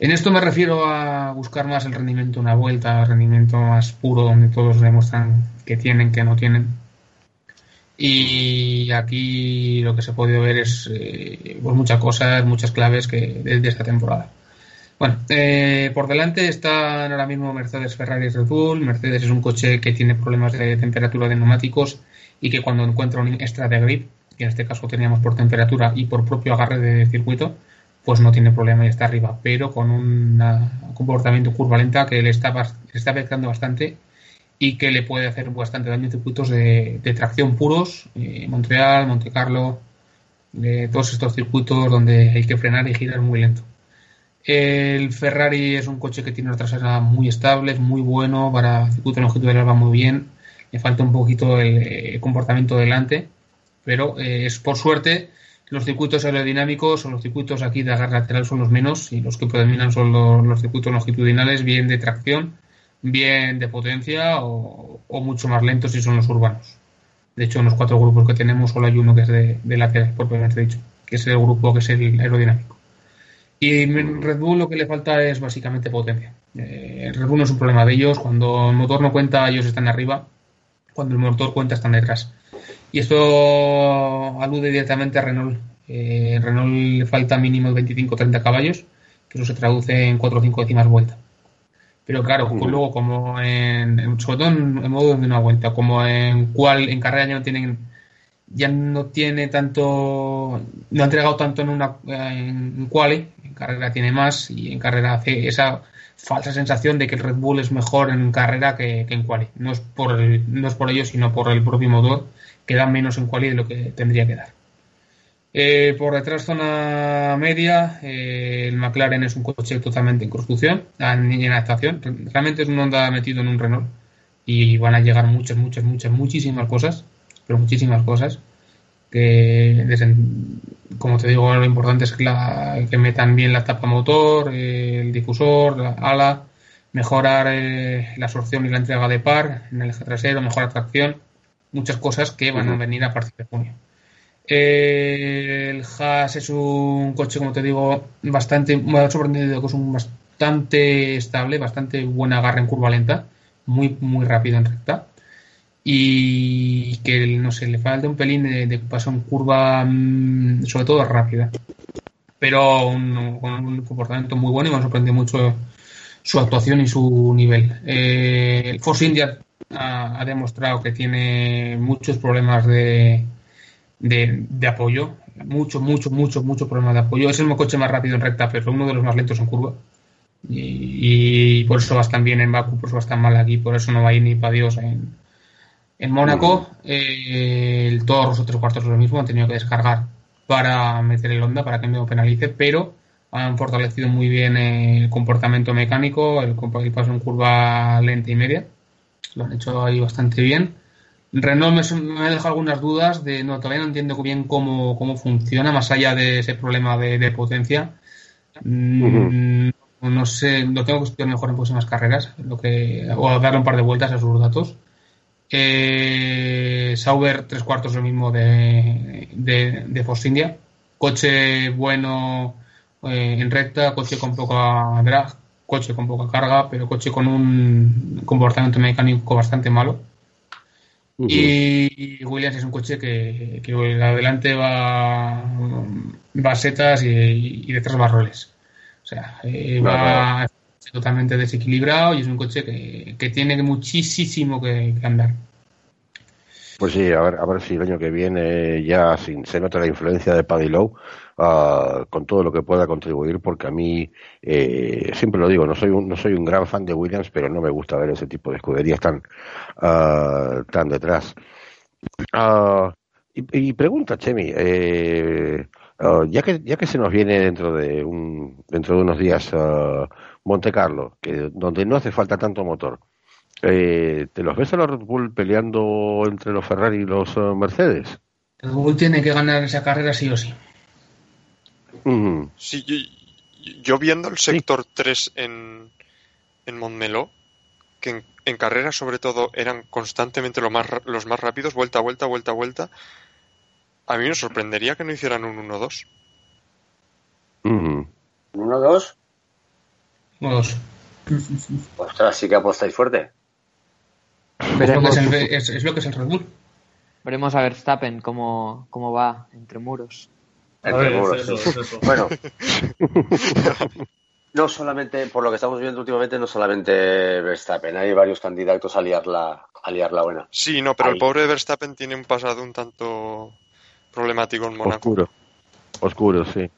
En esto me refiero a buscar más el rendimiento una vuelta, el rendimiento más puro, donde todos demuestran que tienen, que no tienen y aquí lo que se ha podido ver es eh, pues muchas cosas, muchas claves que de, esta temporada. Bueno, eh, por delante están ahora mismo Mercedes, Ferrari y Red Bull. Mercedes es un coche que tiene problemas de temperatura de neumáticos y que cuando encuentra un extra de grip, que en este caso teníamos por temperatura y por propio agarre de circuito, pues no tiene problema y está arriba, pero con un comportamiento curva lenta que le está, le está afectando bastante y que le puede hacer bastante daño en circuitos de, tracción puros, eh, Montreal, Monte Carlo, de todos estos circuitos donde hay que frenar y girar muy lento. El Ferrari es un coche que tiene una trasera muy estable, es muy bueno para circuito longitudinal va muy bien, le falta un poquito el, comportamiento delante, pero eh, es por suerte los circuitos aerodinámicos o los circuitos aquí de agarre lateral son los menos y los que predominan son los circuitos longitudinales, bien de tracción bien de potencia o, mucho más lentos si son los urbanos. De hecho, en los cuatro grupos que tenemos solo hay uno que es de, de lateral, propiamente dicho, que es el grupo que es el aerodinámico. Y en Red Bull lo que le falta es básicamente potencia. Eh, Red Bull no es un problema de ellos. Cuando el motor no cuenta, ellos están arriba. Cuando el motor cuenta, están detrás. Y esto alude directamente a Renault. Eh, Renault le falta mínimo 25-30 caballos, que eso se traduce en 4 o 5 décimas vuelta. Pero claro, luego como en, sobre todo en, modo de una vuelta, como en cual en carrera ya no tienen ya no tiene tanto no ha entregado tanto en una en quali, en carrera tiene más y en carrera hace esa falsa sensación de que el Red Bull es mejor en carrera que, en quali. No es por no es por ello, sino por el propio motor que da menos en quali de lo que tendría que dar. Eh, por detrás, zona media, eh, el McLaren es un coche totalmente en construcción, en, adaptación. Realmente es un Honda metido en un Renault y van a llegar muchas, muchas, muchas, muchísimas cosas, pero muchísimas cosas que, como te digo, lo importante es que, la, que metan bien la tapa motor, el difusor, la ala, mejorar eh, la absorción y la entrega de par en el eje trasero, mejorar tracción, muchas cosas que van a venir a partir de junio. el Haas es un coche, como te digo, bastante, me ha sorprendido que es un bastante estable, bastante buen agarre en curva lenta, muy, muy rápido en recta. Y que, no sé, le falta un pelín de, paso en curva, mm, sobre todo rápida. Pero con un comportamiento muy bueno y me ha sorprendido mucho su actuación y su nivel. Eh, el Force India ha, demostrado que tiene muchos problemas de, de, apoyo, muchos, muchos, muchos, muchos problemas de apoyo. Es el coche más rápido en recta, pero uno de los más lentos en curva. Y, por eso va tan bien en Baku, por eso va tan mal aquí, por eso no va a ir ni para Dios en, en Mónaco. Eh, el todos los otros cuartos es lo mismo, han tenido que descargar para meter el Honda para que no penalice, pero han fortalecido muy bien el comportamiento mecánico, el, paso en curva lenta y media. Lo han hecho ahí bastante bien. Renault me, ha dejado algunas dudas de no todavía no entiendo bien cómo, cómo funciona más allá de ese problema de, potencia mm, no sé lo tengo que estudiar mejor en próximas carreras lo que o darle un par de vueltas a sus datos eh, Sauber tres cuartos lo mismo de, de, de Force India coche bueno eh, en recta, coche con poca drag, coche con poca carga, pero coche con un comportamiento mecánico bastante malo. Y Williams es un coche que, que adelante va, va setas y, detrás va roles. O sea, eh, va totalmente desequilibrado y es un coche que, que tiene muchísimo que, andar. Pues sí, a ver, a ver si el año que viene ya sin, se nota la influencia de Paddy Lowe uh, con todo lo que pueda contribuir, porque a mí, eh, siempre lo digo, no soy, un, no soy un gran fan de Williams, pero no me gusta ver ese tipo de escuderías tan, uh, tan detrás. Uh, y, y, pregunta, Chemi, eh, ya, que, ya que se nos viene dentro de, un, dentro de unos días Monte Carlo, que, donde no hace falta tanto motor, eh, ¿te los ves a los Red Bull peleando entre los Ferrari y los Mercedes? El Red Bull tiene que ganar esa carrera sí o sí. Sí, yo, viendo el sector 3 en, en Montmeló, que en, carrera sobre todo eran constantemente lo más, los más rápidos, vuelta, vuelta, vuelta, vuelta, a mí me sorprendería que no hicieran un 1-2. ¿Un 1-2? 1-2. Ostras, sí que apostáis fuerte. Es lo, que es, el, lo que es el Red Bull. Veremos a Verstappen cómo, cómo va entre muros. Bueno, no solamente, por lo que estamos viendo últimamente, no solamente Verstappen, hay varios candidatos a liarla, a liarla buena. Sí, no, pero el pobre Verstappen tiene un pasado un tanto problemático en Mónaco. Oscuro, oscuro, sí.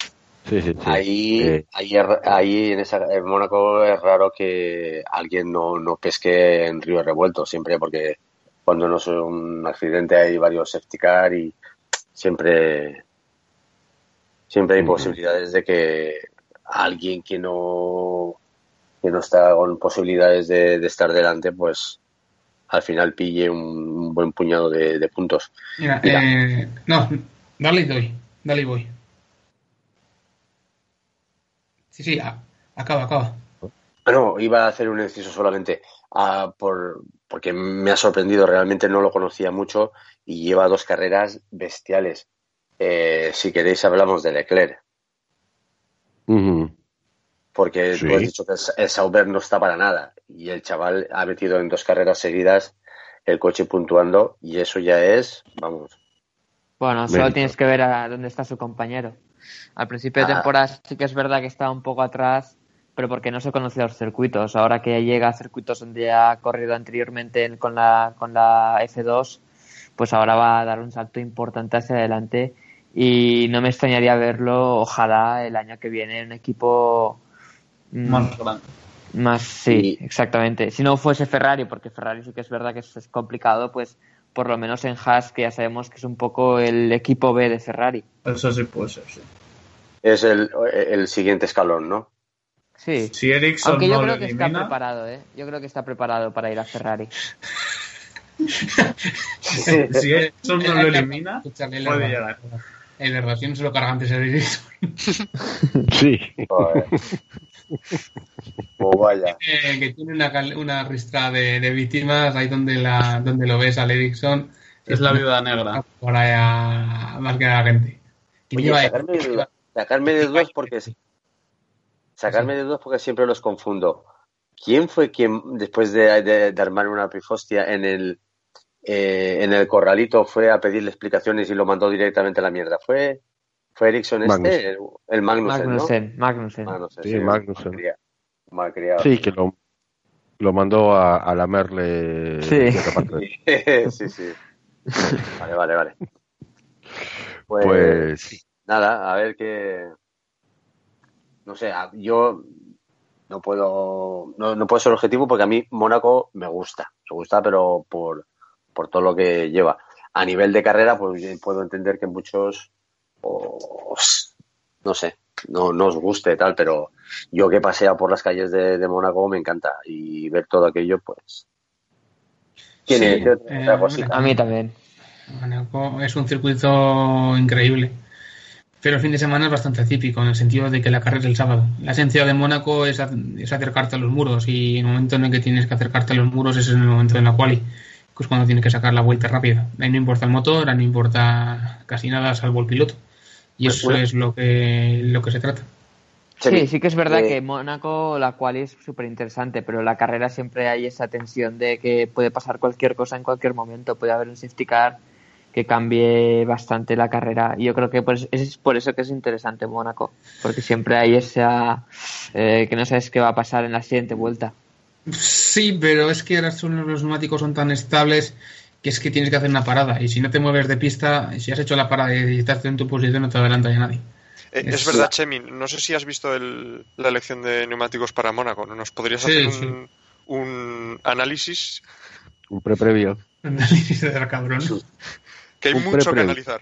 Sí, sí, Ahí, eh. ahí, ahí en, esa, en Mónaco es raro que alguien no, no pesque en río revuelto, siempre porque cuando no es un accidente hay varios safety car y siempre siempre hay posibilidades de que alguien que no que no está con posibilidades de, estar delante, pues al final pille un, buen puñado de, puntos. Mira, Eh, no, dale y doy, dale y voy. Sí, sí, acaba, acaba. No, iba a hacer un inciso solamente ah, por, porque me ha sorprendido, realmente no lo conocía mucho y lleva dos carreras bestiales. Eh, si queréis hablamos de Leclerc. Porque tú has dicho que el Sauber no está para nada y el chaval ha metido en dos carreras seguidas el coche puntuando y eso ya es, vamos. Bueno, solo tienes que ver a dónde está su compañero. Al principio de ah. temporada sí que es verdad que estaba un poco atrás, pero porque no se conocía los circuitos. Ahora que llega a circuitos donde ha corrido anteriormente con la, con la F2, pues ahora va a dar un salto importante hacia adelante y no me extrañaría verlo, ojalá, el año que viene en un equipo mm, más grande. Más, sí, exactamente. Si no fuese Ferrari, porque Ferrari sí que es verdad que es, complicado, pues por lo menos en Haas, que ya sabemos que es un poco el equipo B de Ferrari. Eso sí puede ser, sí. Es el, el siguiente escalón, ¿no? Sí. Si Ericsson Aunque yo no creo que está preparado, ¿eh? Yo creo que está preparado para ir a Ferrari. si eso no lo elimina, puede llegar. En verdad, si no se lo carga antes el Sí. Oh, vaya. que tiene una, una ristra de, de, víctimas ahí donde, la, donde lo ves al Ericsson. Es la viuda negra. Por ahí a, más que a la gente. Oye, sacarme, de, sacarme de dudas porque sacarme de dudas porque siempre los confundo. ¿Quién fue quien después de, de, armar una pifostia en el eh, en el corralito fue a pedirle explicaciones y lo mandó directamente a la mierda? ¿Fue, fue Ericsson este? El, Magnussen, Magnussen, ¿no? Sí, Magnussen. Sí, que lo, lo mandó a, a lamerle. Sí. sí, sí. Vale, vale, vale. Pues, pues, nada, a ver qué. No sé, yo no puedo no, no puedo ser objetivo porque a mí Mónaco me gusta, me gusta, pero por, por todo lo que lleva. A nivel de carrera, pues puedo entender que muchos, no sé, no, no os guste tal, pero yo que pasea por las calles de, de Mónaco me encanta y ver todo aquello, pues. Tiene, eh, a mí también. Mónaco es un circuito increíble. Pero el fin de semana es bastante típico, en el sentido de que la carrera es el sábado. La esencia de Mónaco es, es, acercarte a los muros y en el momento en el que tienes que acercarte a los muros es en el momento de la quali, que es cuando tienes que sacar la vuelta rápida. Ahí no importa el motor, ahí no importa casi nada salvo el piloto. Y pues eso es lo que, lo que se trata. Sí, sí que es verdad eh, que Mónaco la quali es súper interesante, pero la carrera siempre hay esa tensión de que puede pasar cualquier cosa en cualquier momento. Puede haber un safety car que cambie bastante la carrera. Y yo creo que pues, es por eso que es interesante Mónaco, porque siempre hay esa eh, que no sabes qué va a pasar en la siguiente vuelta. Sí, pero es que ahora son, los neumáticos son tan estables que es que tienes que hacer una parada. Y si no te mueves de pista, si has hecho la parada y estás en tu posición, no te adelanta ya nadie. Eh, es, verdad, Chemin. No sé si has visto la elección de neumáticos para Mónaco. ¿Nos podrías hacer un, un, análisis? Un pre-previo. Análisis de la cabrón. Que hay mucho que analizar.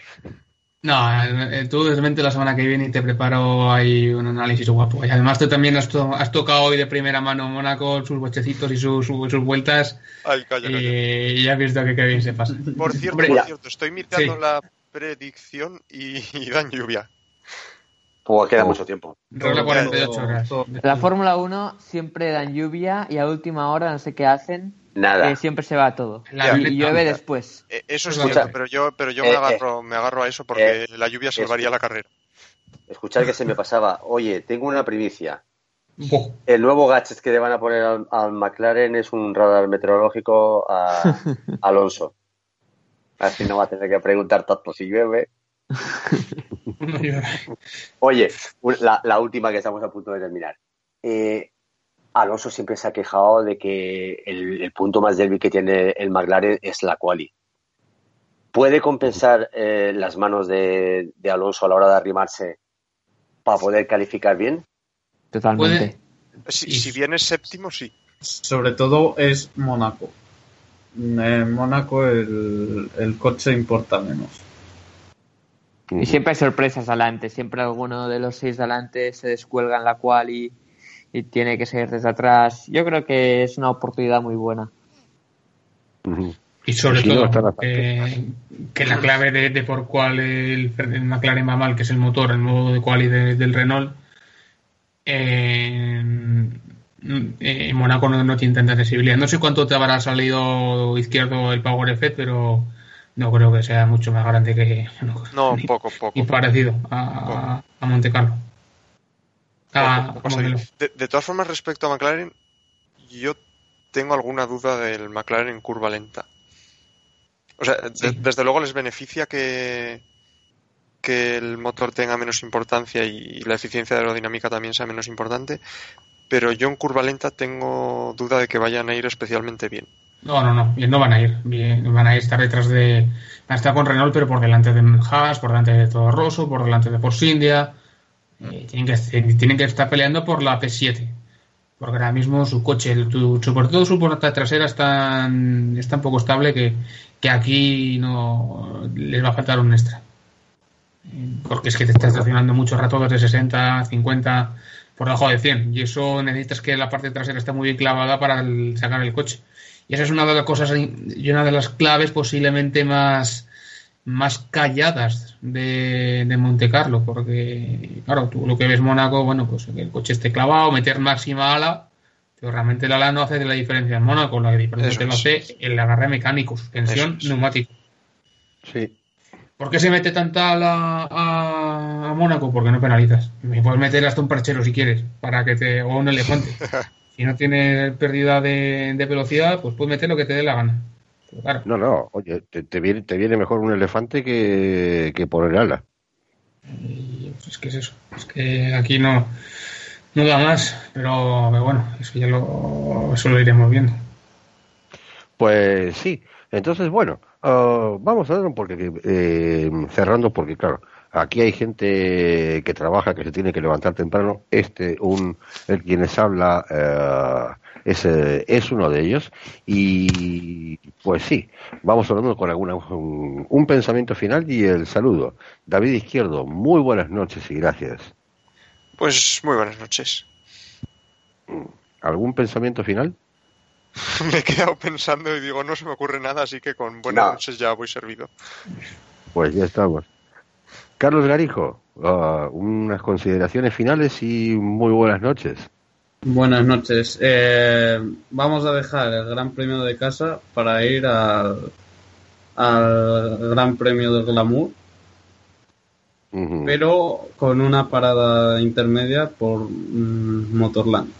No, eh, tú desmente la semana que viene y te preparo ahí un análisis guapo. Y además tú también has, tocado hoy de primera mano Mónaco, sus bochecitos y sus, sus, vueltas. Ay, calla, y ya has visto que qué bien se pasa. Por cierto, por cierto estoy mirando la predicción y, dan lluvia. Pues queda mucho tiempo. La Fórmula 1 siempre dan lluvia y a última hora no sé qué hacen Nada. Que siempre se va todo. y llueve después. Eh, eso es cierto, pero yo, pero yo me, eh, agarro, eh, me agarro a eso porque la lluvia salvaría la carrera. Escuchar que se me pasaba. Oye, tengo una primicia. El nuevo gadget que le van a poner al, McLaren es un radar meteorológico a, Alonso. Así no va a tener que preguntar tanto si llueve. Oye, la, la, última que estamos a punto de terminar. Eh, Alonso siempre se ha quejado de que el, punto más débil que tiene el McLaren es la quali. ¿Puede compensar eh, las manos de, Alonso a la hora de arrimarse para poder calificar bien? Totalmente. Si, si bien es séptimo, sí. Sobre todo es Mónaco. En Mónaco el, el coche importa menos. Y siempre hay sorpresas adelante. Siempre alguno de los seis de adelante se descuelga en la quali y tiene que seguir desde atrás. Yo creo que es una oportunidad muy buena. Y sobre todo que la clave de, por cuál el, McLaren va mal, que es el motor, el modo de quali del Renault, en, Monaco no, tiene tanta sensibilidad. No sé cuánto te habrá salido izquierdo el Power Effect, pero no creo que sea mucho más grande que. No, poco, poco. Y parecido a, a Monte Carlo. Ah, de, todas formas, respecto a McLaren, yo tengo alguna duda del McLaren en curva lenta. O sea, desde luego les beneficia que, que el motor tenga menos importancia y la eficiencia aerodinámica también sea menos importante, pero yo en curva lenta tengo duda de que vayan a ir especialmente bien. No, no, no, no van a ir. Bien, van a estar detrás de. Van a estar con Renault, pero por delante de Haas, por delante de Todo Rosso, por delante de Force India. Eh, tienen, que, tienen que estar peleando por la P7. Porque ahora mismo su coche, sobre todo su puerta trasera, está tan, está un poco estable que, que aquí no les va a faltar un extra. Porque es que te está estacionando mucho rato desde 60, 50, por debajo de 100. Y eso necesitas que la parte trasera esté muy bien clavada para sacar el coche. Y esa es una de las cosas y una de las claves posiblemente más, más calladas de, de Monte Carlo, porque, claro, tú lo que ves Mónaco, bueno, pues que el coche esté clavado, meter máxima ala, pero realmente la ala no hace de la diferencia en Mónaco, la diferencia lo hace el agarre mecánico, suspensión, neumático. Sí. ¿Por qué se mete tanta ala a, Mónaco? Porque no penalizas. Me puedes meter hasta un parchero si quieres, para que te. o un elefante. si no tienes pérdida de, velocidad, pues puedes meter lo que te dé la gana. No, no, oye, te, viene, te viene mejor un elefante que, que poner ala. pues es que es eso. Es que aquí no, no da más, pero, bueno, eso ya lo, eso lo iremos viendo. Pues sí, entonces bueno, ah, vamos a ver porque eh, cerrando porque claro, aquí hay gente que trabaja que se tiene que levantar temprano. Este, un, el quienes habla eh, es, eh, es uno de ellos y pues sí, vamos hablando con alguna un, un pensamiento final y el saludo. David Izquierdo, muy buenas noches y gracias. Pues muy buenas noches. ¿Algún pensamiento final? me he quedado pensando y digo, no se me ocurre nada, así que con buenas noches ya voy servido. Pues ya estamos. Carlos Garijo, uh, unas consideraciones finales y muy buenas noches. Buenas noches. Eh, vamos a dejar el Gran Premio de casa para ir al, al Gran Premio del Glamour pero con una parada intermedia por mm, Motorland.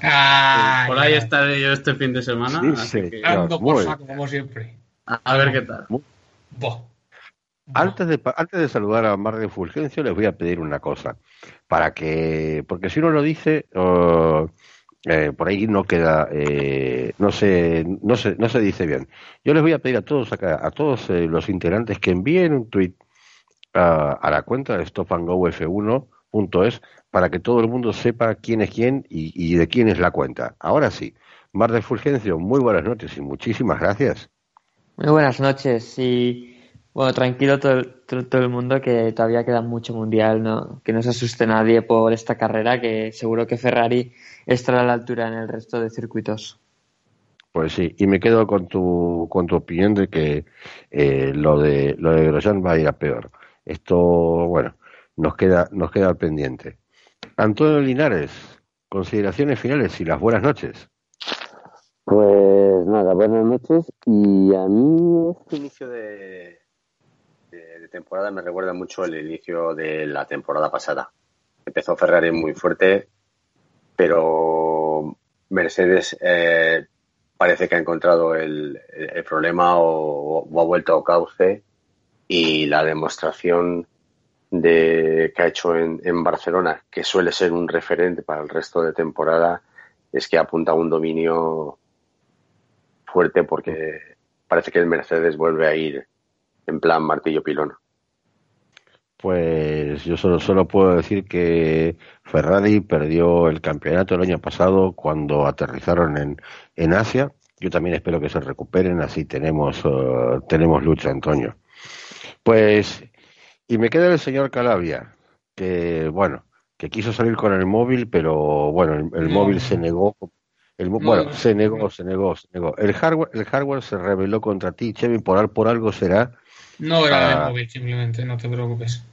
Ah, por ahí estaré yo este fin de semana. como siempre. A ver qué tal. Antes de, antes de saludar a Mar de Fulgencio, les voy a pedir una cosa. Para que, porque si uno lo dice, eh, por ahí no queda, eh, no, se, no, se, no se dice bien. Yo les voy a pedir a todos acá, a todos eh, los integrantes que envíen un tweet a, la cuenta de stopandgof1.es para que todo el mundo sepa quién es quién y, de quién es la cuenta. Ahora sí, Mar de Fulgencio, muy buenas noches y muchísimas gracias. Muy buenas noches y bueno, tranquilo todo, todo, el mundo que todavía queda mucho mundial, ¿no? que no se asuste nadie por esta carrera, que seguro que Ferrari estará a la altura en el resto de circuitos. Pues sí, y me quedo con tu, con tu opinión de que eh, lo de lo de Grosjean va a ir a peor. Esto, bueno, nos queda, nos queda al pendiente. Antonio Linares, consideraciones finales y las buenas noches. Pues nada, buenas noches. Y a mí este inicio de, temporada me recuerda mucho el inicio de la temporada pasada. Empezó Ferrari muy fuerte, pero Mercedes eh, parece que ha encontrado el, problema o, ha vuelto a cauce y la demostración de, que ha hecho en, en, Barcelona, que suele ser un referente para el resto de temporada, es que apunta a un dominio fuerte porque parece que el Mercedes vuelve a ir en plan martillo pilón. Pues yo solo, solo puedo decir que Ferrari perdió el campeonato el año pasado cuando aterrizaron en, en Asia. Yo también espero que se recuperen, así tenemos, uh, tenemos lucha, Antonio. Pues, y me queda el señor Calavia, que bueno, que quiso salir con el móvil, pero bueno, el, móvil se negó. El, bueno, se negó, se negó, se negó. El hardware, el hardware se rebeló contra ti, Chevy, por, por algo será. No era el móvil, simplemente, no te preocupes.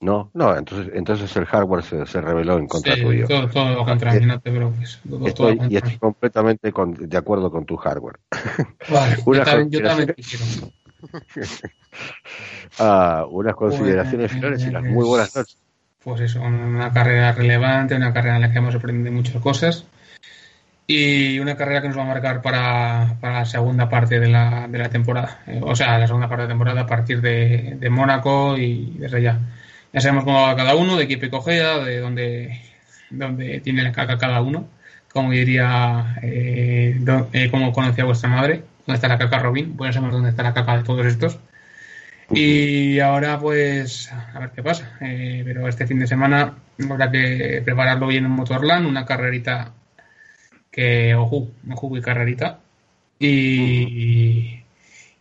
No, no, entonces, entonces el hardware se, se rebeló en contra tuyo. Todo, todo contra mí, no te preocupes. estoy, y estoy completamente de acuerdo con tu hardware. Vale, yo también, yo también ah, unas consideraciones finales y las muy buenas noches. Pues eso, una carrera relevante, una carrera en la que hemos aprendido muchas cosas y una carrera que nos va a marcar para, para la segunda parte de la, de la temporada. Eh, o sea, la segunda parte de la temporada a partir de, de Mónaco y desde allá. Ya sabemos cómo va cada uno, de qué equipo cogea, de dónde, dónde tiene la caca cada uno. Como diría, eh, eh, como conocía vuestra madre, dónde está la caca Robin. Bueno, sabemos dónde está la caca de todos estos. Y ahora, pues, a ver qué pasa. Eh, pero este fin de semana habrá que prepararlo bien en Motorland, una carrerita que, ojo, ojo y carrerita. Y,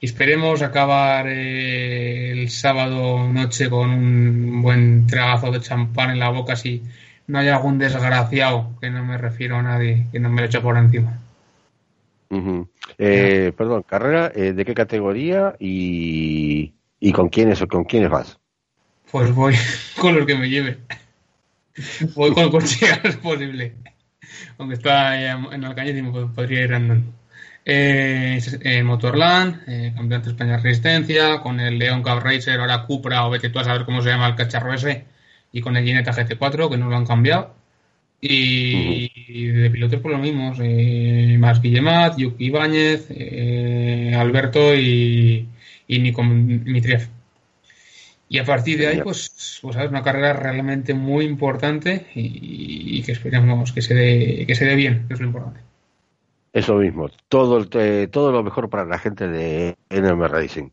esperemos acabar eh, el sábado noche con un buen tragazo de champán en la boca si no hay algún desgraciado, que no me refiero a nadie, que no me lo eche por encima. Eh, perdón, carrera, eh, ¿de qué categoría y, y con quiénes o con quiénes vas? Pues voy con los que me lleve. Voy con el coche posible. Aunque está en Alcañiz y me podría ir andando. Eh, en Motorland, eh, campeonato de España de Resistencia, con el León Cup Racer, ahora Cupra, o vete tú a saber cómo se llama el cacharro ese, y con el Ginetta GT4, que no lo han cambiado. Y, de pilotos por pues lo mismo, eh, más Guillemat, Yuki Ibáñez, eh, Alberto y, y Nico Mitriev. Y a partir de ahí, pues, pues una carrera realmente muy importante y, que esperemos que se dé, que se dé bien, que es lo importante. Eso mismo, todo, todo lo mejor para la gente de NM Racing.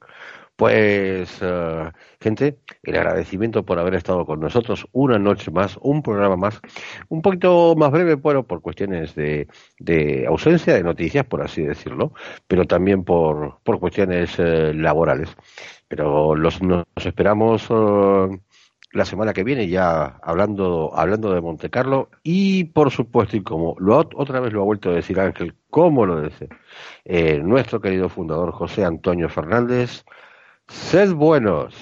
Pues, eh, gente, el agradecimiento por haber estado con nosotros una noche más, un programa más, un poquito más breve, bueno, por cuestiones de, de ausencia de noticias, por así decirlo, pero también por, por cuestiones eh, laborales. Pero los, nos esperamos eh, la semana que viene ya hablando, hablando de Monte Carlo y por supuesto, y como lo, otra vez lo ha vuelto a decir Ángel, como lo dice nuestro querido fundador José Antonio Fernández, Sed buenos.